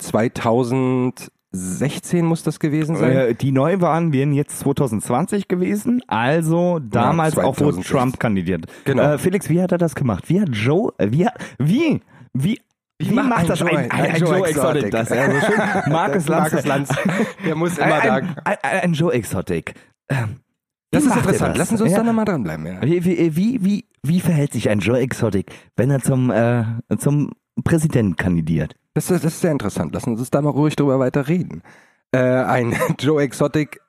Speaker 2: 2016 muss das gewesen sein.
Speaker 1: Äh, die Neuwahlen wären jetzt 2020 gewesen, also damals auch, wo
Speaker 2: 2016.
Speaker 1: Trump kandidiert.
Speaker 2: Genau.
Speaker 1: Äh, Felix, wie hat er das gemacht? Wie hat Joe, äh, wie, wie, wie, wie
Speaker 2: macht
Speaker 1: macht das
Speaker 2: Joe-
Speaker 1: ein,
Speaker 2: ein
Speaker 1: ein, ein
Speaker 2: Joe
Speaker 1: Joe Exotic?
Speaker 2: Exotic?
Speaker 1: Das, ja, so schön. Markus Lanz.
Speaker 2: Markus Lanz, der muss immer da.
Speaker 1: ein, Joe Exotic. Ähm,
Speaker 2: Das ist
Speaker 1: er
Speaker 2: interessant.
Speaker 1: das?
Speaker 2: Lassen Sie uns
Speaker 1: ja.
Speaker 2: da nochmal dranbleiben. Ja.
Speaker 1: Wie, wie, wie, wie, wie verhält sich ein Joe Exotic, wenn er zum, äh, zum Präsidenten kandidiert?
Speaker 2: Das, ist, das ist sehr interessant. Lassen Sie uns da mal ruhig drüber weiter reden. Äh, ein Joe Exotic,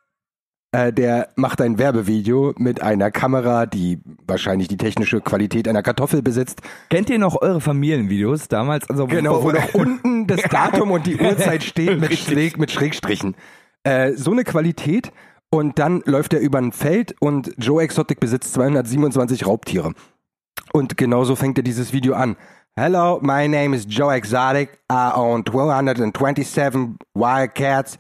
Speaker 2: äh, der macht ein Werbevideo mit einer Kamera, die wahrscheinlich die technische Qualität einer Kartoffel besitzt.
Speaker 1: Kennt ihr noch eure Familienvideos damals? Also
Speaker 2: Genau, wo noch unten das Datum und die Uhrzeit steht mit, Schräg, mit Schrägstrichen. Äh, so eine Qualität und dann läuft er über ein Feld und Joe Exotic besitzt 227 Raubtiere. Und genauso fängt er dieses Video an. Hello, my name is Joe Exotic. I own 227 Wildcats.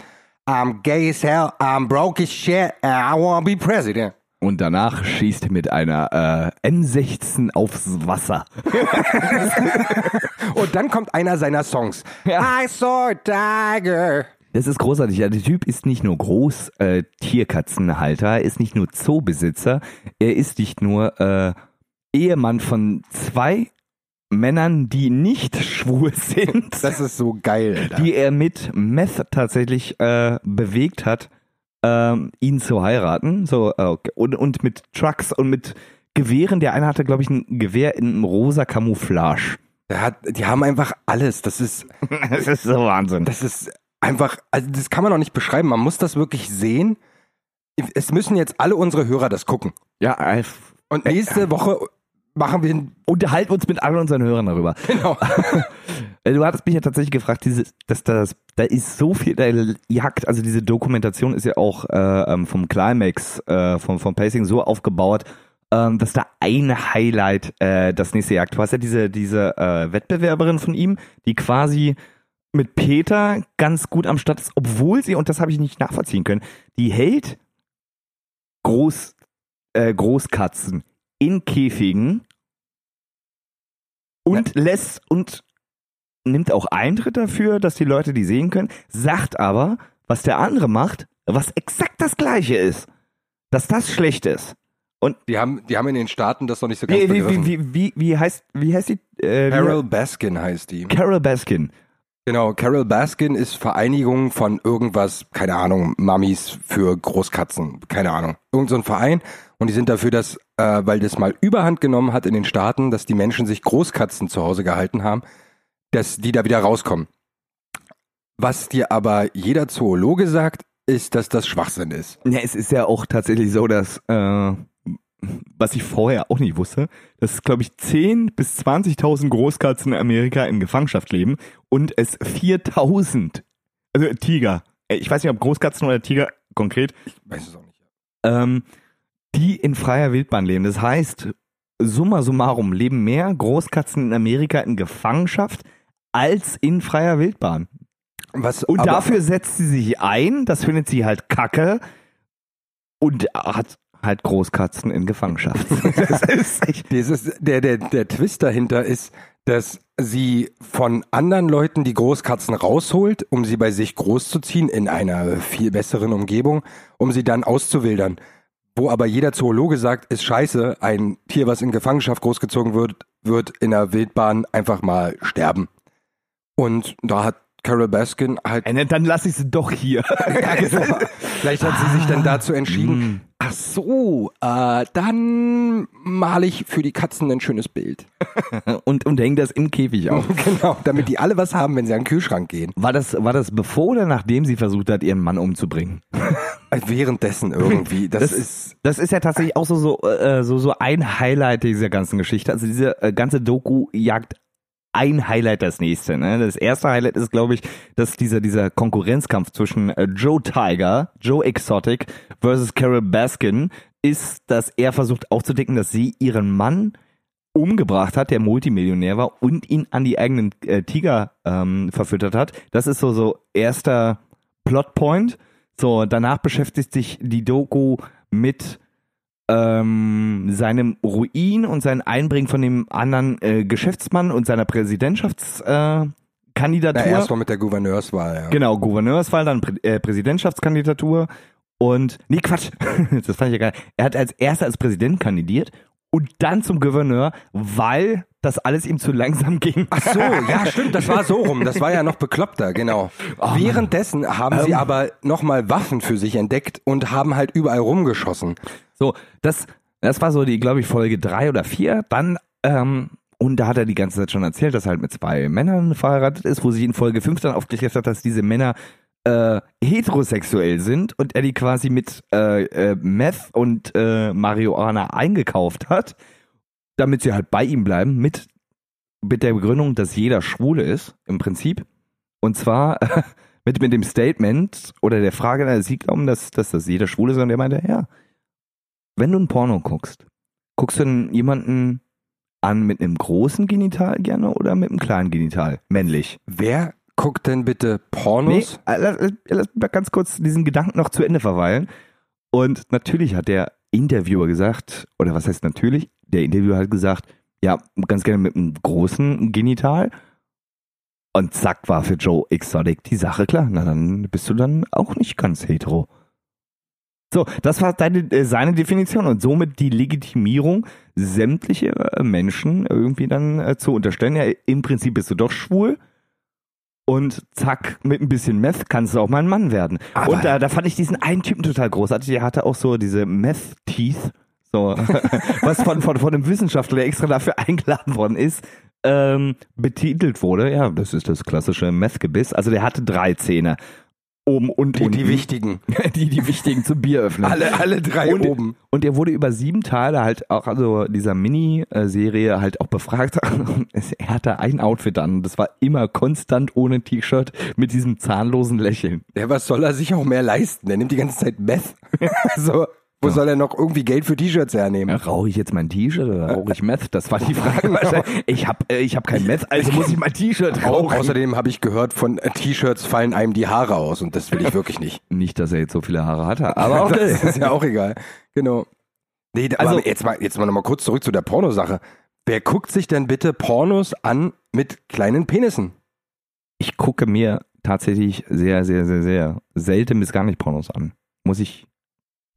Speaker 2: I'm gay as hell. I'm broke as shit. And I want to be president.
Speaker 1: Und danach schießt er mit einer äh, M16 aufs Wasser.
Speaker 2: Und dann kommt einer seiner Songs. I saw a tiger.
Speaker 1: Das ist großartig. Ja, der Typ ist nicht nur Groß äh, Tierkatzenhalter, er ist nicht nur Zoobesitzer, er ist nicht nur äh, Ehemann von zwei Männern, die nicht schwul sind,
Speaker 2: Das ist so geil. Alter.
Speaker 1: die er mit Meth tatsächlich äh, bewegt hat, ähm, ihn zu heiraten. So äh, okay. und, und mit Trucks und mit Gewehren. Der eine hatte, glaube ich, ein Gewehr in rosa Camouflage.
Speaker 2: Hat, die haben einfach alles. Das ist,
Speaker 1: Das ist so Wahnsinn.
Speaker 2: das ist einfach, also das kann man auch nicht beschreiben. Man muss das wirklich sehen. Es müssen jetzt alle unsere Hörer das gucken.
Speaker 1: Ja, äh,
Speaker 2: Und nächste Woche machen wir
Speaker 1: unterhalten uns mit allen unseren Hörern darüber.
Speaker 2: genau.
Speaker 1: Äh, Du hattest mich ja tatsächlich gefragt, dieses, dass das, da ist so viel, da jagt, also diese Dokumentation ist ja auch äh, ähm, vom Climax, äh, vom, vom Pacing so aufgebaut, ähm, dass da ein Highlight äh, das nächste jagt. Du hast ja diese, diese äh, Wettbewerberin von ihm, die quasi mit Peter ganz gut am Start ist, obwohl sie, und das habe ich nicht nachvollziehen können, die hält Groß, äh, Großkatzen in Käfigen und lässt und nimmt auch Eintritt dafür, dass die Leute die sehen können, sagt aber, was der andere macht, was exakt das gleiche ist, dass das schlecht ist.
Speaker 2: Die haben, die haben in den Staaten das noch nicht so ganz
Speaker 1: Wie, wie,
Speaker 2: begriffen.
Speaker 1: wie, wie, wie, wie heißt wie heißt die? Äh,
Speaker 2: Carol Baskin heißt die.
Speaker 1: Carol Baskin.
Speaker 2: Genau, Carol Baskin ist Vereinigung von irgendwas, keine Ahnung, Mamis für Großkatzen, keine Ahnung. Irgend so ein Verein. Und die sind dafür, dass, äh, weil das mal überhand genommen hat in den Staaten, dass die Menschen sich Großkatzen zu Hause gehalten haben, dass die da wieder rauskommen. Was dir aber jeder Zoologe sagt, ist, dass das Schwachsinn ist.
Speaker 1: Ja, es ist ja auch tatsächlich so, dass äh, was ich vorher auch nicht wusste, dass, glaube ich, 10 bis 20.000 Großkatzen in Amerika in Gefangenschaft leben und es 4.000, also Tiger, äh, ich weiß nicht, ob Großkatzen oder Tiger konkret,
Speaker 2: Ich weiß es auch nicht.
Speaker 1: ähm, die in freier Wildbahn leben. Das heißt, summa summarum leben mehr Großkatzen in Amerika in Gefangenschaft als in freier Wildbahn.
Speaker 2: Was,
Speaker 1: Und dafür setzt sie sich ein, das findet sie halt kacke und hat halt Großkatzen in Gefangenschaft. Das ist echt.
Speaker 2: Dieses, der, der, der Twist dahinter ist, dass sie von anderen Leuten die Großkatzen rausholt, um sie bei sich großzuziehen in einer viel besseren Umgebung, um sie dann auszuwildern. Wo aber jeder Zoologe sagt, ist scheiße, ein Tier, was in Gefangenschaft großgezogen wird, wird in der Wildbahn einfach mal sterben. Und da hat Carol Baskin halt
Speaker 1: Äh, Dann lasse ich sie doch hier.
Speaker 2: ja, genau. Vielleicht hat sie sich dann dazu entschieden, ach so, äh, dann male ich für die Katzen ein schönes Bild.
Speaker 1: Und, und hängt das im Käfig auf.
Speaker 2: genau, damit die alle was haben, wenn sie an den Kühlschrank gehen.
Speaker 1: War das, war das bevor oder nachdem sie versucht hat, ihren Mann umzubringen?
Speaker 2: Äh, Währenddessen irgendwie. Das,
Speaker 1: Das
Speaker 2: ist,
Speaker 1: Das ist ja tatsächlich auch so, so, äh, so, so ein Highlight dieser ganzen Geschichte. Also diese äh, ganze Doku jagt ein Highlight das nächste. Ne? Das erste Highlight ist, glaube ich, dass dieser, dieser Konkurrenzkampf zwischen äh, Joe Tiger, Joe Exotic versus Carol Baskin ist, dass er versucht aufzudecken, dass sie ihren Mann umgebracht hat, der Multimillionär war und ihn an die eigenen äh, Tiger ähm, verfüttert hat. Das ist so so erster Plotpoint. So, danach beschäftigt sich die Doku mit ähm, seinem Ruin und sein Einbringen von dem anderen äh, Geschäftsmann und seiner Präsidentschaftskandidatur. Äh, Kandidatur.
Speaker 2: na, erst mal mit der Gouverneurswahl, ja.
Speaker 1: Genau, Gouverneurswahl, dann Prä äh, Präsidentschaftskandidatur und nee, Quatsch, das fand ich ja geil. Er hat als erster als Präsident kandidiert und dann zum Gouverneur, weil das alles ihm zu langsam ging.
Speaker 2: Ach so, ja, stimmt, das war so rum. Das war ja noch bekloppter, genau. Währenddessen haben sie
Speaker 1: Ähm.
Speaker 2: aber nochmal Waffen für sich entdeckt und haben halt überall rumgeschossen.
Speaker 1: So, das, das war so die, glaube ich, Folge drei oder vier. Dann, ähm, und da hat er die ganze Zeit schon erzählt, dass er halt mit zwei Männern verheiratet ist, wo sich in Folge fünf dann aufgeklärt hat, dass diese Männer äh, heterosexuell sind und er die quasi mit äh, äh, Meth und äh, Marihuana eingekauft hat, damit sie halt bei ihm bleiben, mit, mit der Begründung, dass jeder Schwule ist, im Prinzip. Und zwar mit, mit dem Statement oder der Frage, na, sie glauben, dass, dass das jeder Schwule ist, und er meinte, ja, wenn du ein Porno guckst, guckst du denn jemanden an mit einem großen Genital gerne oder mit einem kleinen Genital? Männlich.
Speaker 2: Wer guckt denn bitte
Speaker 1: Nee,
Speaker 2: Pornos?
Speaker 1: äh, lass, lass- lass mich mal ganz kurz diesen Gedanken noch zu Ende verweilen. Und natürlich hat der Interviewer gesagt, oder was heißt natürlich? Der Interviewer hat gesagt, ja, ganz gerne mit einem großen Genital. Und zack, war für Joe Exotic die Sache klar. Na, dann bist du dann auch nicht ganz hetero. So, das war deine, äh, seine Definition und somit die Legitimierung, sämtliche äh, Menschen irgendwie dann äh, zu unterstellen. Ja, im Prinzip bist du doch schwul. Und zack, mit ein bisschen Meth kannst du auch mal ein Mann werden.
Speaker 2: Aber-
Speaker 1: und da, da fand ich diesen einen Typen total großartig. Der hatte auch so diese Meth-Teeth, so, was von, von, von einem Wissenschaftler, der extra dafür eingeladen worden ist, ähm, betitelt wurde. Ja, das ist das klassische Meth-Gebiss. Also der hatte drei Zähne. Oben und
Speaker 2: Die,
Speaker 1: unten.
Speaker 2: die wichtigen.
Speaker 1: die, die wichtigen zum Bier öffnen.
Speaker 2: Alle, alle drei
Speaker 1: Und-
Speaker 2: oben.
Speaker 1: Und er wurde über sieben Teile halt auch, also dieser Mini-Serie halt auch befragt. er hatte ein Outfit an. Das war immer konstant ohne T-Shirt mit diesem zahnlosen Lächeln.
Speaker 2: Ja, was soll er sich auch mehr leisten? Der nimmt die ganze Zeit Meth. also, wo soll er noch irgendwie Geld für T-Shirts hernehmen?
Speaker 1: Rauche ich jetzt mein T-Shirt oder rauche ich Meth? Das war die Frage. Ich habe äh, ich hab kein Meth, also muss ich mein T-Shirt
Speaker 2: Au
Speaker 1: rauchen.
Speaker 2: außerdem habe ich gehört, von äh, T-Shirts fallen einem die Haare aus und das will ich wirklich nicht.
Speaker 1: Nicht, dass er jetzt so viele Haare hatte, aber okay.
Speaker 2: Das ist ja auch egal. Genau. Nee,
Speaker 1: Also-
Speaker 2: jetzt mal, jetzt mal noch mal kurz zurück zu der Pornosache. Wer guckt sich denn bitte Pornos an mit kleinen Penissen?
Speaker 1: Ich gucke mir tatsächlich sehr, sehr, sehr, sehr selten bis gar nicht Pornos an. Muss ich,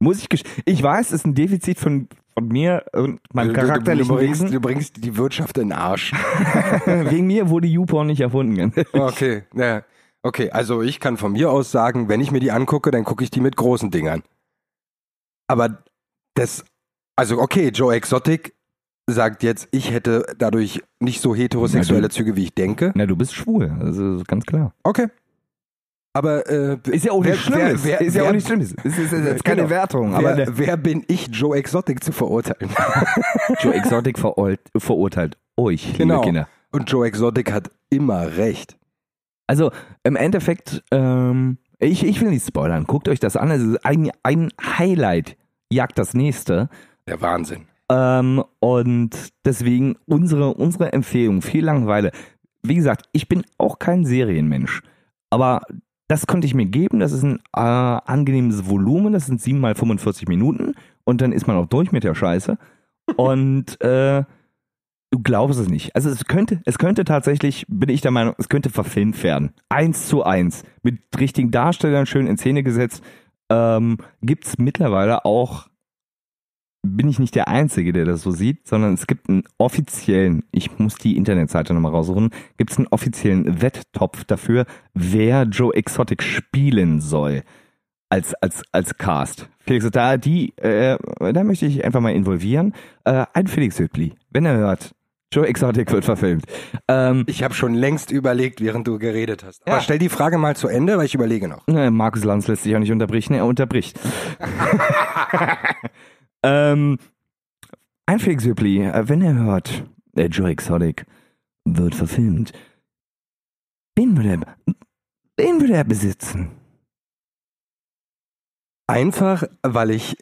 Speaker 1: muss ich, ich weiß, es ist ein Defizit von, von mir und meinem
Speaker 2: Du- du, du,
Speaker 1: charakterlichen
Speaker 2: bringst,
Speaker 1: Wesen.
Speaker 2: du bringst die Wirtschaft in den Arsch.
Speaker 1: Wegen mir wurde YouPorn nicht erfunden.
Speaker 2: Okay, ja. Okay, also ich kann von mir aus sagen, wenn ich mir die angucke, dann gucke ich die mit großen Dingern. Aber das, also okay, Joe Exotic sagt jetzt, ich hätte dadurch nicht so heterosexuelle Züge, wie ich denke.
Speaker 1: Na, du bist schwul, also ganz klar.
Speaker 2: Okay. Aber äh,
Speaker 1: Ist ja auch nicht schlimm.
Speaker 2: wer-
Speaker 1: ist
Speaker 2: wer-
Speaker 1: ist ja auch nicht schlimm. Ist, ist, ist jetzt keine
Speaker 2: Genau.
Speaker 1: Wertung. Aber
Speaker 2: wer,
Speaker 1: der,
Speaker 2: wer bin ich, Joe Exotic zu verurteilen?
Speaker 1: Joe Exotic verurteilt, verurteilt euch,
Speaker 2: Genau.
Speaker 1: liebe Kinder.
Speaker 2: Und Joe Exotic hat immer recht.
Speaker 1: Also im Endeffekt, ähm, ich, ich will nicht spoilern. Guckt euch das an. Es ist ein, ein Highlight jagt das nächste.
Speaker 2: Der Wahnsinn.
Speaker 1: Ähm, und deswegen unsere, unsere Empfehlung, viel Langeweile. Wie gesagt, ich bin auch kein Serienmensch. Aber das konnte ich mir geben. Das ist ein äh, angenehmes Volumen. Das sind 7 mal 45 Minuten. Und dann ist man auch durch mit der Scheiße. Und äh, du glaubst es nicht. Also es könnte, es könnte tatsächlich, bin ich der Meinung, es könnte verfilmt werden. Eins zu eins. Mit richtigen Darstellern schön in Szene gesetzt. Ähm, Gibt es mittlerweile auch bin ich nicht der Einzige, der das so sieht, sondern es gibt einen offiziellen, ich muss die Internetseite nochmal raussuchen, gibt es einen offiziellen Wetttopf dafür, wer Joe Exotic spielen soll als, als, als Cast. Felix, da, die, äh, da möchte ich einfach mal involvieren. Äh, ein Felix Hübli, wenn er hört, Joe Exotic wird verfilmt. Ähm,
Speaker 2: Ich habe schon längst überlegt, während du geredet hast. Aber
Speaker 1: Ja.
Speaker 2: stell die Frage mal zu Ende, weil ich überlege noch.
Speaker 1: Ne, Markus Lanz lässt sich auch nicht unterbrechen, er unterbricht. ähm, ein Felix Hübli, äh, wenn er hört, der Joe Exotic wird verfilmt, wen würde er, wen würde er besitzen?
Speaker 2: Einfach, weil ich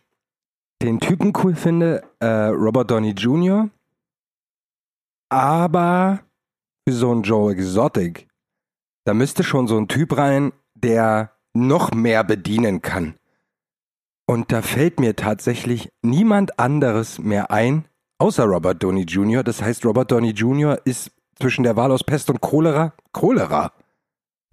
Speaker 2: den Typen cool finde, äh, Robert Downey Jr., aber für so einen Joe Exotic, da müsste schon so ein Typ rein, der noch mehr bedienen kann. Und da fällt mir tatsächlich niemand anderes mehr ein, außer Robert Downey Jr. Das heißt, Robert Downey Jr. ist zwischen der Wahl aus Pest und Cholera Cholera.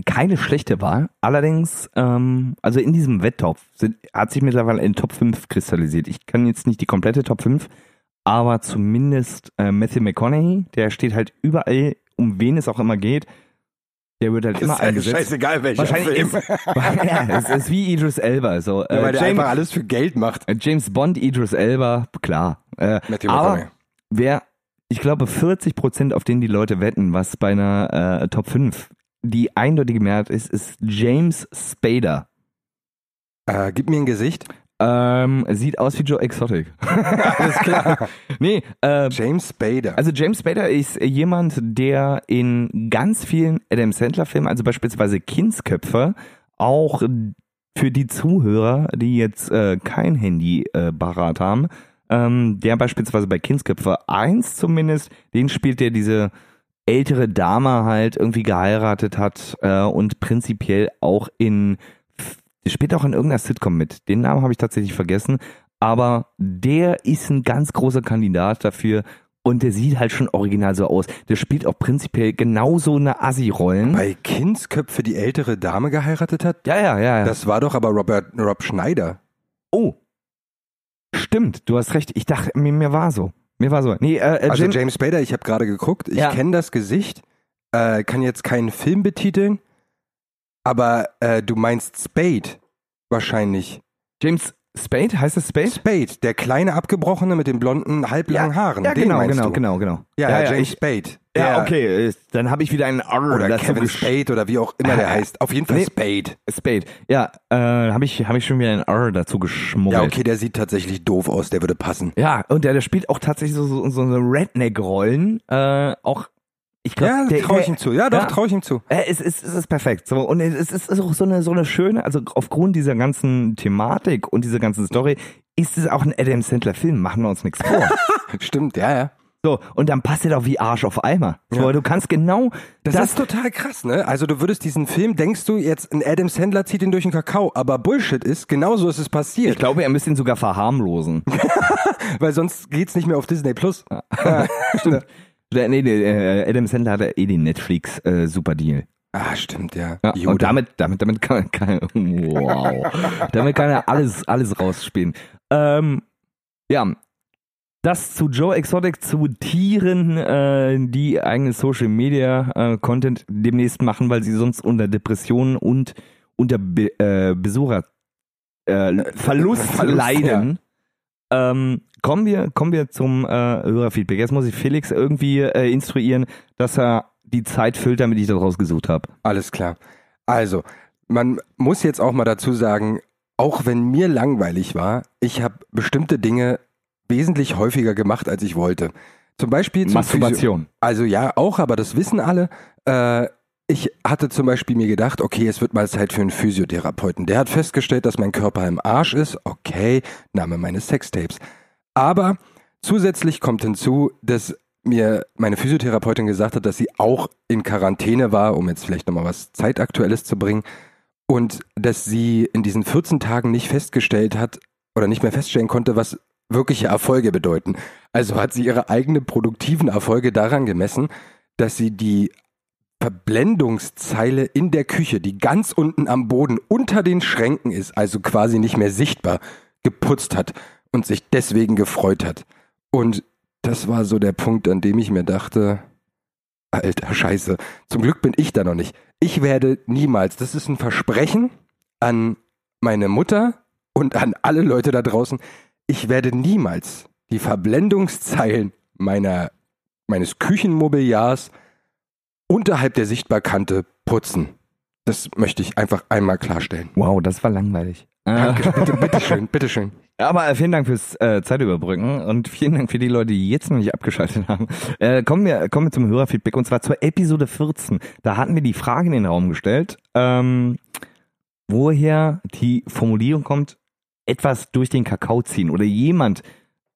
Speaker 1: Keine schlechte Wahl, allerdings, ähm, also in diesem Wetttopf sind, hat sich mittlerweile ein Top 5 kristallisiert. Ich kann jetzt nicht die komplette Top 5, aber zumindest äh, Matthew McConaughey, der steht halt überall, um wen es auch immer geht. Der wird halt immer eingesetzt.
Speaker 2: scheißegal, welcher
Speaker 1: Wahrscheinlich ist, ja, es ist wie Idris Elba. So, äh,
Speaker 2: Ja, weil der
Speaker 1: James,
Speaker 2: einfach alles für Geld macht.
Speaker 1: äh, James Bond, Idris Elba, klar. Äh, aber wer, ich glaube, 40 Prozent, auf denen die Leute wetten, was bei einer äh, Top 5 die eindeutige Mehrheit ist, ist James Spader.
Speaker 2: Äh, gib mir ein Gesicht.
Speaker 1: Ähm, sieht aus wie Joe Exotic.
Speaker 2: Alles klar.
Speaker 1: nee, äh,
Speaker 2: James Spader.
Speaker 1: Also James Spader ist jemand, der in ganz vielen Adam Sandler Filmen, also beispielsweise Kindsköpfe, auch für die Zuhörer, die jetzt äh, kein Handy äh, parat haben, ähm, der beispielsweise bei Kindsköpfe 1 zumindest, den spielt der diese ältere Dame halt irgendwie geheiratet hat äh, und prinzipiell auch in spielt auch in irgendeiner Sitcom mit. Den Namen habe ich tatsächlich vergessen. Aber der ist ein ganz großer Kandidat dafür. Und der sieht halt schon original so aus. Der spielt auch prinzipiell genauso eine Assi-Rollen.
Speaker 2: Bei Kindsköpfe die ältere Dame geheiratet hat?
Speaker 1: Ja, ja, ja. ja.
Speaker 2: Das war doch aber Robert, Rob Schneider.
Speaker 1: oh. Stimmt, du hast recht. Ich dachte, mir, mir war so. Mir war so. Nee, äh, äh,
Speaker 2: Also
Speaker 1: James,
Speaker 2: Spader, ich habe gerade geguckt. Ich
Speaker 1: Ja.
Speaker 2: kenne das Gesicht, äh, kann jetzt keinen Film betiteln, aber äh, du meinst Spade wahrscheinlich.
Speaker 1: James Spade, heißt es Spade?
Speaker 2: Spade, der kleine Abgebrochene mit den blonden, halblangen Haaren.
Speaker 1: Ja,
Speaker 2: den
Speaker 1: genau, genau,
Speaker 2: du.
Speaker 1: genau, genau.
Speaker 2: Ja,
Speaker 1: ja,
Speaker 2: James
Speaker 1: ich,
Speaker 2: Spade.
Speaker 1: ja
Speaker 2: Der-
Speaker 1: okay. äh, Dann habe ich wieder einen R
Speaker 2: Oder Kevin Spade oder wie auch immer der heißt. Auf jeden Fall
Speaker 1: nee.
Speaker 2: Spade.
Speaker 1: Spade. Ja, äh, habe ich, hab ich schon wieder einen R dazu geschmuggelt.
Speaker 2: Ja, okay, der sieht tatsächlich doof aus, der würde passen.
Speaker 1: Ja, und der, der spielt auch tatsächlich so, so, so eine Redneck-Rollen. Äh, auch, ich glaube,
Speaker 2: Ja,
Speaker 1: der,
Speaker 2: traue ich ihm zu. Ja, doch,
Speaker 1: ja.
Speaker 2: traue ich ihm zu.
Speaker 1: Äh, es, ist, es ist perfekt. So, und es ist, auch so eine, so eine schöne, also aufgrund dieser ganzen Thematik und dieser ganzen Story, ist es auch ein Adam Sandler-Film, machen wir uns nichts vor.
Speaker 2: Stimmt, ja, ja.
Speaker 1: so, und dann passt er doch wie Arsch auf Eimer. So,
Speaker 2: Ja.
Speaker 1: du kannst genau
Speaker 2: Das, ist total krass, ne? Also du würdest diesen Film, denkst du jetzt, ein Adam Sandler zieht ihn durch den Kakao, aber Bullshit ist, genauso ist es
Speaker 1: ich
Speaker 2: passiert,
Speaker 1: glaube, er müsste ihn sogar verharmlosen.
Speaker 2: weil sonst geht's nicht mehr auf Disney Plus.
Speaker 1: Stimmt. Oder, nee, nee, äh, Adam Sandler hatte eh den Netflix äh, Super Deal.
Speaker 2: Ah, stimmt, ja.
Speaker 1: Ja, und damit, damit, damit kann kann, wow, damit kann er alles, alles rausspielen. Ähm, ja, das zu Joe Exotic, zu Tieren, äh, die eigene Social Media äh, Content demnächst machen, weil sie sonst unter Depressionen und unter Be äh, Besucher äh, Verlust
Speaker 2: Verlust,
Speaker 1: leiden. Ähm, kommen wir, kommen wir zum äh, Hörerfeedback. Jetzt muss ich Felix irgendwie äh, instruieren, dass er die Zeit füllt, damit ich das rausgesucht habe.
Speaker 2: Alles klar. Also, man muss jetzt auch mal dazu sagen, auch wenn mir langweilig war, ich habe bestimmte Dinge wesentlich häufiger gemacht, als ich wollte. Zum Beispiel zum
Speaker 1: Masturbation.
Speaker 2: Physio- Also ja, auch, aber das wissen alle. Äh, ich hatte zum Beispiel mir gedacht, okay, es wird mal Zeit für einen Physiotherapeuten. Der hat festgestellt, dass mein Körper im Arsch ist. Okay, Name meines Sextapes. Aber zusätzlich kommt hinzu, dass mir meine Physiotherapeutin gesagt hat, dass sie auch in Quarantäne war, um jetzt vielleicht nochmal was Zeitaktuelles zu bringen. Und dass sie in diesen 14 Tagen nicht festgestellt hat oder nicht mehr feststellen konnte, was wirkliche Erfolge bedeuten. Also hat sie ihre eigenen produktiven Erfolge daran gemessen, dass sie die Verblendungszeile in der Küche, die ganz unten am Boden unter den Schränken ist, also quasi nicht mehr sichtbar, geputzt hat und sich deswegen gefreut hat. Und das war so der Punkt, an dem ich mir dachte, alter Scheiße, zum Glück bin ich da noch nicht. Ich werde niemals, das ist ein Versprechen an meine Mutter und an alle Leute da draußen, ich werde niemals die Verblendungszeilen meiner, meines Küchenmobiliars unterhalb der Sichtbarkante putzen. Das möchte ich einfach einmal klarstellen.
Speaker 1: Wow, das war langweilig.
Speaker 2: Danke, bitte, bitteschön, bitteschön.
Speaker 1: Aber äh, vielen Dank fürs äh, Zeitüberbrücken und vielen Dank für die Leute, die jetzt noch nicht abgeschaltet haben. Äh, kommen, wir, kommen wir zum Hörerfeedback und zwar zur Episode 14. Da hatten wir die Frage in den Raum gestellt, ähm, woher die Formulierung kommt, etwas durch den Kakao ziehen oder jemand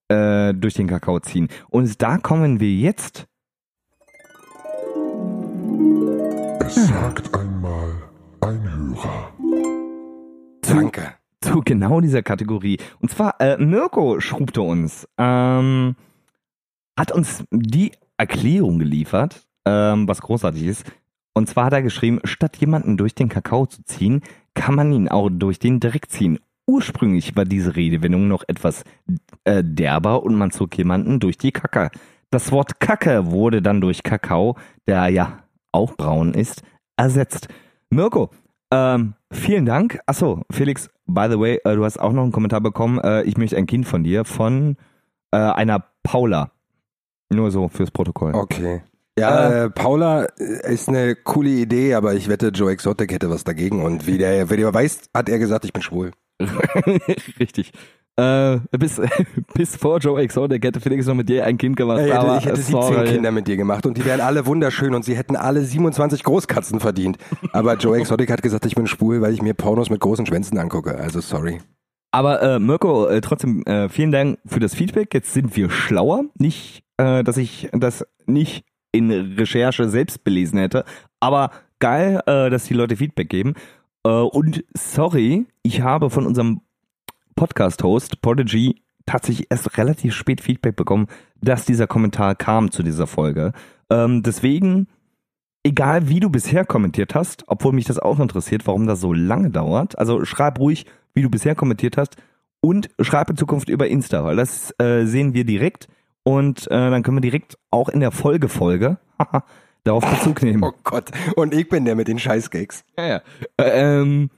Speaker 1: äh, durch den Kakao ziehen. Und da kommen wir jetzt
Speaker 4: Es sagt einmal ein Hörer.
Speaker 2: Danke.
Speaker 1: zu genau dieser Kategorie. Und zwar, äh, Mirko schrubte uns, ähm, hat uns die Erklärung geliefert, ähm, was großartig ist. Und zwar hat er geschrieben, statt jemanden durch den Kakao zu ziehen, kann man ihn auch durch den Dreck ziehen. Ursprünglich war diese Redewendung noch etwas äh, derber und man zog jemanden durch die Kacke. Das Wort Kacke wurde dann durch Kakao, der ja auch braun ist, ersetzt. Mirko, ähm, vielen Dank. Achso, Felix, by the way, äh, du hast auch noch einen Kommentar bekommen. Äh, ich möchte ein Kind von dir, von äh, einer Paula. Nur so fürs Protokoll.
Speaker 2: Okay. Ja, äh, Paula äh, ist eine coole Idee, aber ich wette, Joe Exotic hätte was dagegen. Und wie der, wie der weiß, hat er gesagt, ich bin schwul.
Speaker 1: Richtig. Äh, bis, bis vor Joe Exotic hätte Felix noch mit dir ein Kind gemacht.
Speaker 2: Ich hätte,
Speaker 1: aber
Speaker 2: ich hätte 17
Speaker 1: sorry.
Speaker 2: Kinder mit dir gemacht und die wären alle wunderschön und sie hätten alle 27 Großkatzen verdient. Aber Joe Exotic hat gesagt, ich bin schwul, weil ich mir Pornos mit großen Schwänzen angucke. Also sorry.
Speaker 1: Aber äh, Mirko, äh, trotzdem äh, vielen Dank für das Feedback. Jetzt sind wir schlauer. Nicht, äh, dass ich das nicht in Recherche selbst belesen hätte, aber geil, äh, dass die Leute Feedback geben. Äh, und sorry, ich habe von unserem Podcast-Host Prodigy tatsächlich erst relativ spät Feedback bekommen, dass dieser Kommentar kam zu dieser Folge. Ähm, deswegen, egal wie du bisher kommentiert hast, obwohl mich das auch interessiert, warum das so lange dauert, also schreib ruhig, wie du bisher kommentiert hast und schreib in Zukunft über Insta, weil das äh, sehen wir direkt und äh, dann können wir direkt auch in der Folgefolge darauf Bezug nehmen.
Speaker 2: Oh Gott. Und ich bin der mit den Scheißgags.
Speaker 1: Ja, ja. Ähm,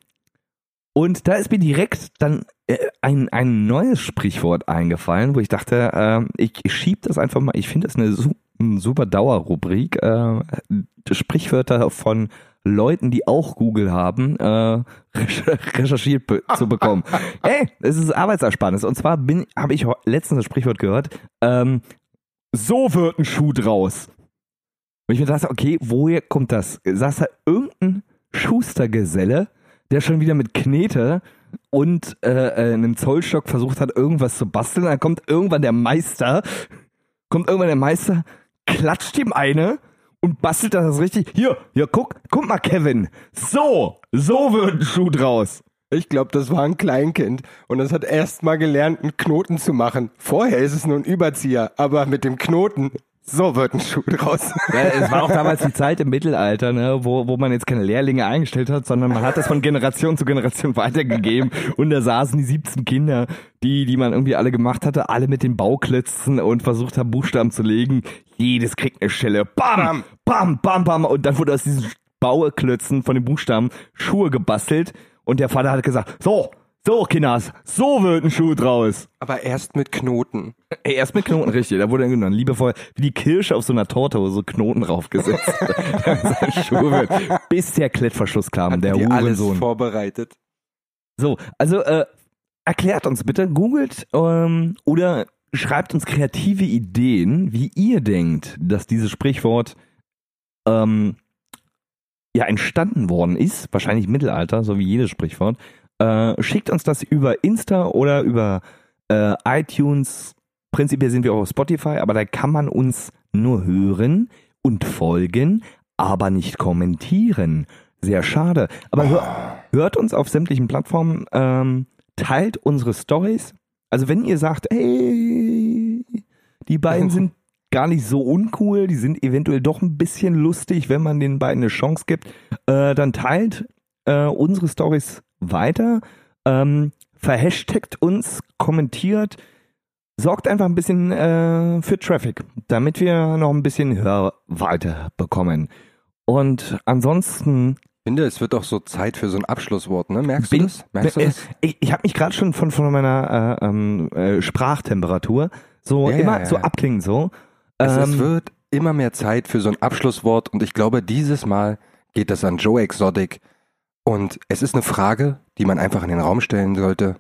Speaker 1: und da ist mir direkt dann äh, ein, ein neues Sprichwort eingefallen, wo ich dachte, ähm, ich, schieb das einfach mal, ich finde das eine, su eine super Dauerrubrik. Äh, Sprichwörter von Leuten, die auch Google haben, äh, recher- recherchiert be zu bekommen. Ey, es ist Arbeitsersparnis. Und zwar bin habe ich letztens das Sprichwort gehört, ähm, so wird ein Schuh draus. Und ich mir dachte, okay, woher kommt das? Saß da irgendein Schustergeselle, der schon wieder mit Knete und äh, äh, einem Zollstock versucht hat, irgendwas zu basteln. Dann kommt irgendwann der Meister, kommt irgendwann der Meister, klatscht ihm eine und bastelt das richtig. Hier, hier, guck, guck mal, Kevin. So, so wird ein Schuh draus.
Speaker 2: Ich glaube, das war ein Kleinkind und das hat erst mal gelernt, einen Knoten zu machen. Vorher ist es nur ein Überzieher, aber mit dem Knoten, so wird ein Schuh draus.
Speaker 1: Ja, es war auch damals die Zeit im Mittelalter, ne, wo, wo man jetzt keine Lehrlinge eingestellt hat, sondern man hat das von Generation zu Generation weitergegeben. Und da saßen die 17 Kinder, die, die man irgendwie alle gemacht hatte, alle mit den Bauklötzen und versucht haben, Buchstaben zu legen. Jedes kriegt eine Stelle. Bam! Bam, bam, bam. Und dann wurde aus diesen Bauklötzen von den Buchstaben Schuhe gebastelt. Und der Vater hat gesagt, so, So, Kinders, so wird ein Schuh draus.
Speaker 2: Aber erst mit Knoten.
Speaker 1: Ey, erst mit Knoten, richtig. Da wurde dann genommen, liebevoll, wie die Kirsche auf so einer Torte, wo so Knoten draufgesetzt. Ein Schuh wird. Bis der Klettverschluss kam, der
Speaker 2: die alles
Speaker 1: Hurensohn.
Speaker 2: vorbereitet.
Speaker 1: So, also äh, erklärt uns bitte, googelt ähm, oder schreibt uns kreative Ideen, wie ihr denkt, dass dieses Sprichwort ähm, ja entstanden worden ist, wahrscheinlich Mittelalter, so wie jedes Sprichwort. Äh, schickt uns das über Insta oder über äh, iTunes. Prinzipiell sind wir auch auf Spotify, aber da kann man uns nur hören und folgen, aber nicht kommentieren. Sehr schade. Aber hör, hört uns auf sämtlichen Plattformen, ähm, teilt unsere Stories. Also wenn ihr sagt, ey, die beiden sind gar nicht so uncool, die sind eventuell doch ein bisschen lustig, wenn man den beiden eine Chance gibt, äh, dann teilt äh, unsere Stories weiter, ähm, verhashtagt uns, kommentiert, sorgt einfach ein bisschen äh, für Traffic, damit wir noch ein bisschen Hörweite bekommen. Und ansonsten
Speaker 2: Ich finde, es wird doch so Zeit für so ein Abschlusswort, ne? Merkst
Speaker 1: bin,
Speaker 2: du das? Merkst du das?
Speaker 1: ich, ich habe mich gerade schon von, von meiner äh, ähm, äh, Sprachtemperatur so
Speaker 2: Ja,
Speaker 1: immer
Speaker 2: ja,
Speaker 1: so
Speaker 2: ja.
Speaker 1: abklingen so.
Speaker 2: Es, es
Speaker 1: Ähm,
Speaker 2: wird immer mehr Zeit für so ein Abschlusswort und ich glaube, dieses Mal geht das an Joe Exotic. Und es ist eine Frage, die man einfach in den Raum stellen sollte.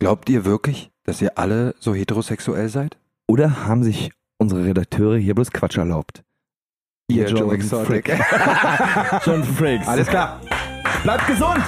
Speaker 2: Glaubt ihr wirklich, dass ihr alle so heterosexuell seid?
Speaker 1: Oder haben sich unsere Redakteure hier bloß Quatsch erlaubt?
Speaker 2: Ihr
Speaker 1: John
Speaker 2: Joe Exotic.
Speaker 1: John Frakes.
Speaker 2: Alles klar.
Speaker 1: Bleibt gesund!